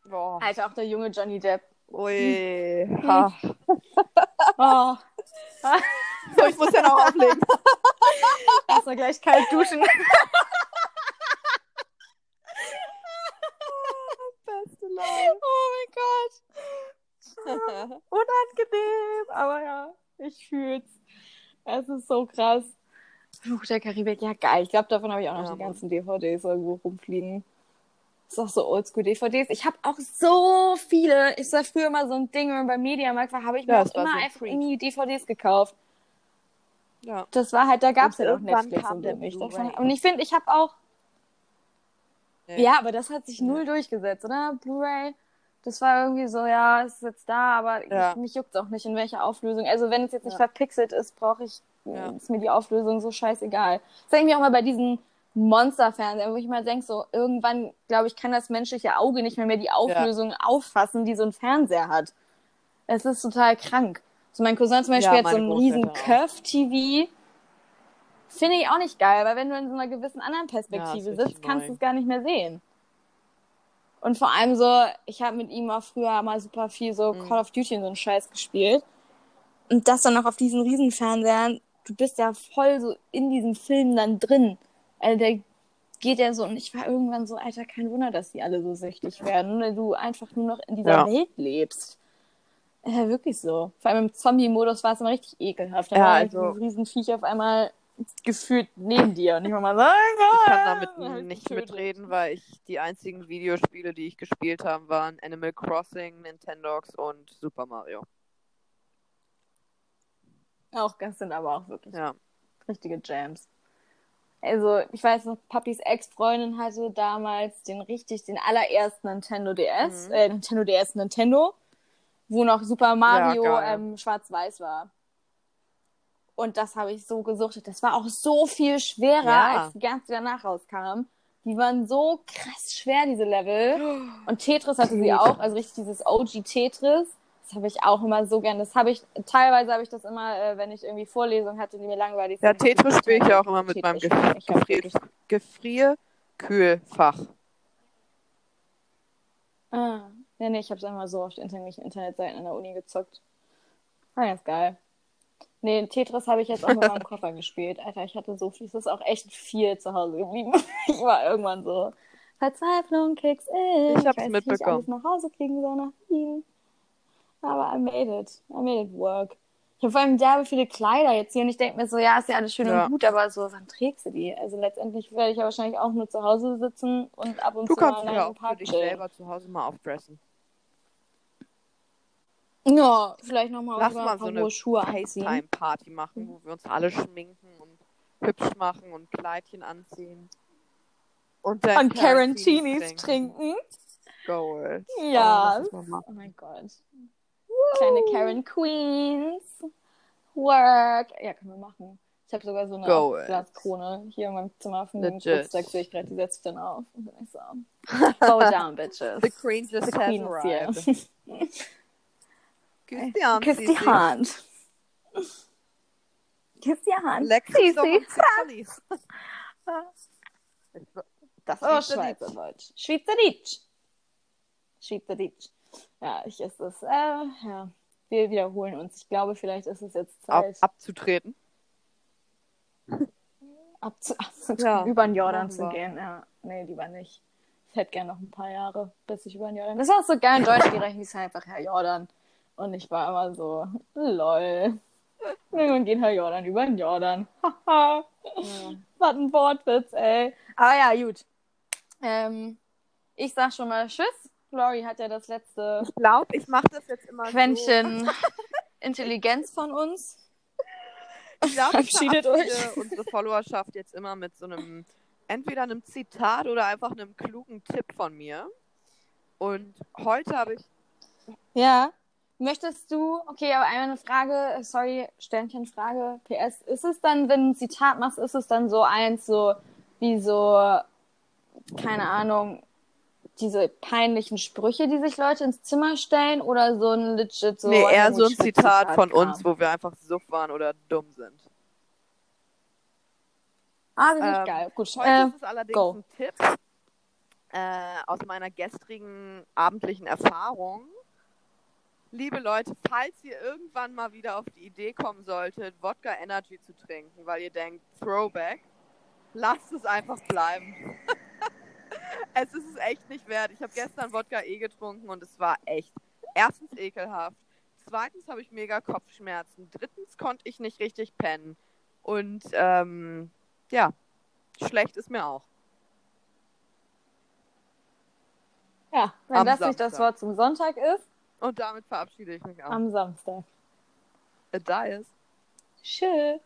Boah. Alter, auch der junge Johnny Depp. Ui. Ha. Oh. So, ich muss ja noch auflegen. Lass mal gleich kalt duschen. Beste Laune. Oh mein Gott. Unangenehm, aber ja, ich fühl's. Es ist so krass. Fluch der Karibik, ja geil. Ich glaube, davon habe ich auch noch Ja, die ganzen DVDs irgendwo rumfliegen. ist auch so Oldschool-DVDs. Ich habe auch so viele. Ich war früher mal so ein Ding, wenn man beim Mediamarkt war, habe ich mir Ja, auch das war immer so ein einfach Treat. irgendwie DVDs gekauft. Ja. Das war halt, da gab's Und ja noch irgendwann Netflix und. Blu-ray. Und ich finde, ich habe auch Nee. Ja, aber das hat sich null durchgesetzt, oder? Blu-ray. Das war irgendwie so, ja, es ist jetzt da, aber Ja. ich, mich juckt auch nicht, in welcher Auflösung. Also wenn es jetzt nicht Ja. verpixelt ist, brauche ich, Ja. ist mir die Auflösung so scheißegal. Das denke ich mir auch mal bei diesen Monsterfernsehern, wo ich mal denke, so irgendwann, glaube ich, kann das menschliche Auge nicht mehr, mehr die Auflösung auffassen, die so ein Fernseher hat. Es ist total krank. So mein Cousin zum Beispiel Ja, hat so einen riesen. Curve-TV. Finde ich auch nicht geil, weil wenn du in so einer gewissen anderen Ja, Perspektive richtig sitzt, kannst du es gar nicht mehr sehen. Und vor allem so, ich habe mit ihm auch früher mal super viel so Mhm. Call of Duty und so einen Scheiß gespielt. Und das dann noch auf diesen Riesenfernsehern, du bist ja voll so in diesem Film dann drin. Also der geht ja so, und ich war irgendwann so, Alter, kein Wunder, dass die alle so süchtig werden, weil du einfach nur noch in dieser Ja. Welt lebst. Ja, wirklich so. Vor allem im Zombie-Modus war es immer richtig ekelhaft. Da Ja, war also- dieses Riesenviech auf einmal gefühlt neben dir und ich war mal so, Ich kann damit halt nicht getötet. mitreden, weil ich die einzigen Videospiele, die ich gespielt habe, waren Animal Crossing, Nintendogs und Super Mario. Auch das sind aber auch wirklich Ja. richtige Jams. Also, ich weiß noch, Papis Ex-Freundin hatte damals den richtig, den allerersten Nintendo DS, Mhm. äh, Nintendo DS Nintendo, wo noch Super Mario Ja, ähm, schwarz-weiß war. Und das habe ich so gesuchtet. Das war auch so viel schwerer, Ja. als die ganze danach rauskam. Die waren so krass schwer, diese Level. Und Tetris hatte sie auch, also richtig dieses OG Tetris. Das habe ich auch immer so gern. Das habe ich, teilweise habe ich das immer, äh, wenn ich irgendwie Vorlesungen hatte, die mir langweilig Ja, sind. Tetris spiele ich ja auch immer mit meinem Tetris. Ich hab Gefrier Gefrierkühlfach. Ah, ja, nee, ich habe es einmal so auf irgendwelchen Internetseiten an der Uni gezockt. War ganz geil. Nee, Tetris habe ich jetzt auch mit meinem Koffer gespielt. Alter, ich hatte so viel, es ist auch echt viel zu Hause geblieben. Ich war irgendwann so, Verzweiflung kicks in. Ich hab's weiß mitbekommen. Nicht, ich alles nach Hause kriegen soll nach Wien. Aber I made it. I made it work. Ich habe vor allem derbe viele Kleider jetzt hier und ich denke mir so, ja, ist ja alles schön Ja. und gut, aber so, wann trägst du die? Also letztendlich werde ich ja wahrscheinlich auch nur zu Hause sitzen und ab und Du zu mal kannst allein ja im auch für Park dich selber zu Hause mal aufdressen. Ja, vielleicht nochmal Lass mal ein so eine Schuhe anziehen. FaceTime-Party machen, wo wir uns alle schminken und hübsch machen und Kleidchen anziehen. Und dann Und Carantinis trinken. Gold. Ja. Oh, mal machen. Oh mein Gott. Kleine Karen Queens. Work. Ja, können wir machen. Ich habe sogar so eine Gold. Glaskrone hier in meinem Zimmer von dem. Geburtstag, sehe ich gerade, die setze ich dann auf. Und dann bin ich so, bow down, bitches. The Queen just The has Queen hier. arrived. Küss die Hand, Küss die. Hand. Küss die Hand. Leck Sisi. doch. Das Oh, ist Schweizerdeutsch. Schweizerdeutsch. Schweizerdeutsch. Ja, ich ist das, äh, ja. wir wiederholen uns. Ich glaube, vielleicht ist es jetzt Ab, Zeit, abzutreten. abzu, abzu Ja, über den Jordan zu gehen. Ja, nee, lieber nicht. Ich hätte gerne noch ein paar Jahre, bis ich über den Jordan. Das war so geil in Deutschlehrer hieß er einfach Herr Jordan. Und ich war immer so, lol. Irgendwann geht Herr Jordan über den Jordan. Haha. Was ein Wortwitz, ey. Aber ja, gut. Ähm, ich sag schon mal Tschüss. Lori hat ja das letzte Ich glaube, ich mache das jetzt immer Quäntchen Intelligenz von uns. so. Ich glaube, ich verabschiede unsere Followerschaft jetzt immer mit so einem, entweder einem Zitat oder einfach einem klugen Tipp von mir. Und heute habe ich Ja. Möchtest du, okay, aber einmal eine Frage, sorry, Sternchenfrage, PS, ist es dann, wenn du ein Zitat machst, ist es dann so eins, so wie so, keine Ahnung, diese peinlichen Sprüche, die sich Leute ins Zimmer stellen oder so ein legit so. nee, eher so ein Schmidt- Zitat von kam? uns, wo wir einfach suff waren oder dumm sind. Ah, richtig Ähm, geil. Gut. Heute Äh, ist es allerdings go. ein Tipp äh, aus meiner gestrigen abendlichen Erfahrung. Liebe Leute, falls ihr irgendwann mal wieder auf die Idee kommen solltet, Wodka Energy zu trinken, weil ihr denkt, Throwback, lasst es einfach bleiben. es ist es echt nicht wert. Ich habe gestern Wodka E getrunken und es war echt erstens ekelhaft. Zweitens habe ich mega Kopfschmerzen. Drittens konnte ich nicht richtig pennen. Und ähm, ja, schlecht ist mir auch. ja, wenn am das nicht das Samstag. Wort zum Sonntag ist, Und damit verabschiede ich mich auch. am Samstag. Da ist. Tschüss.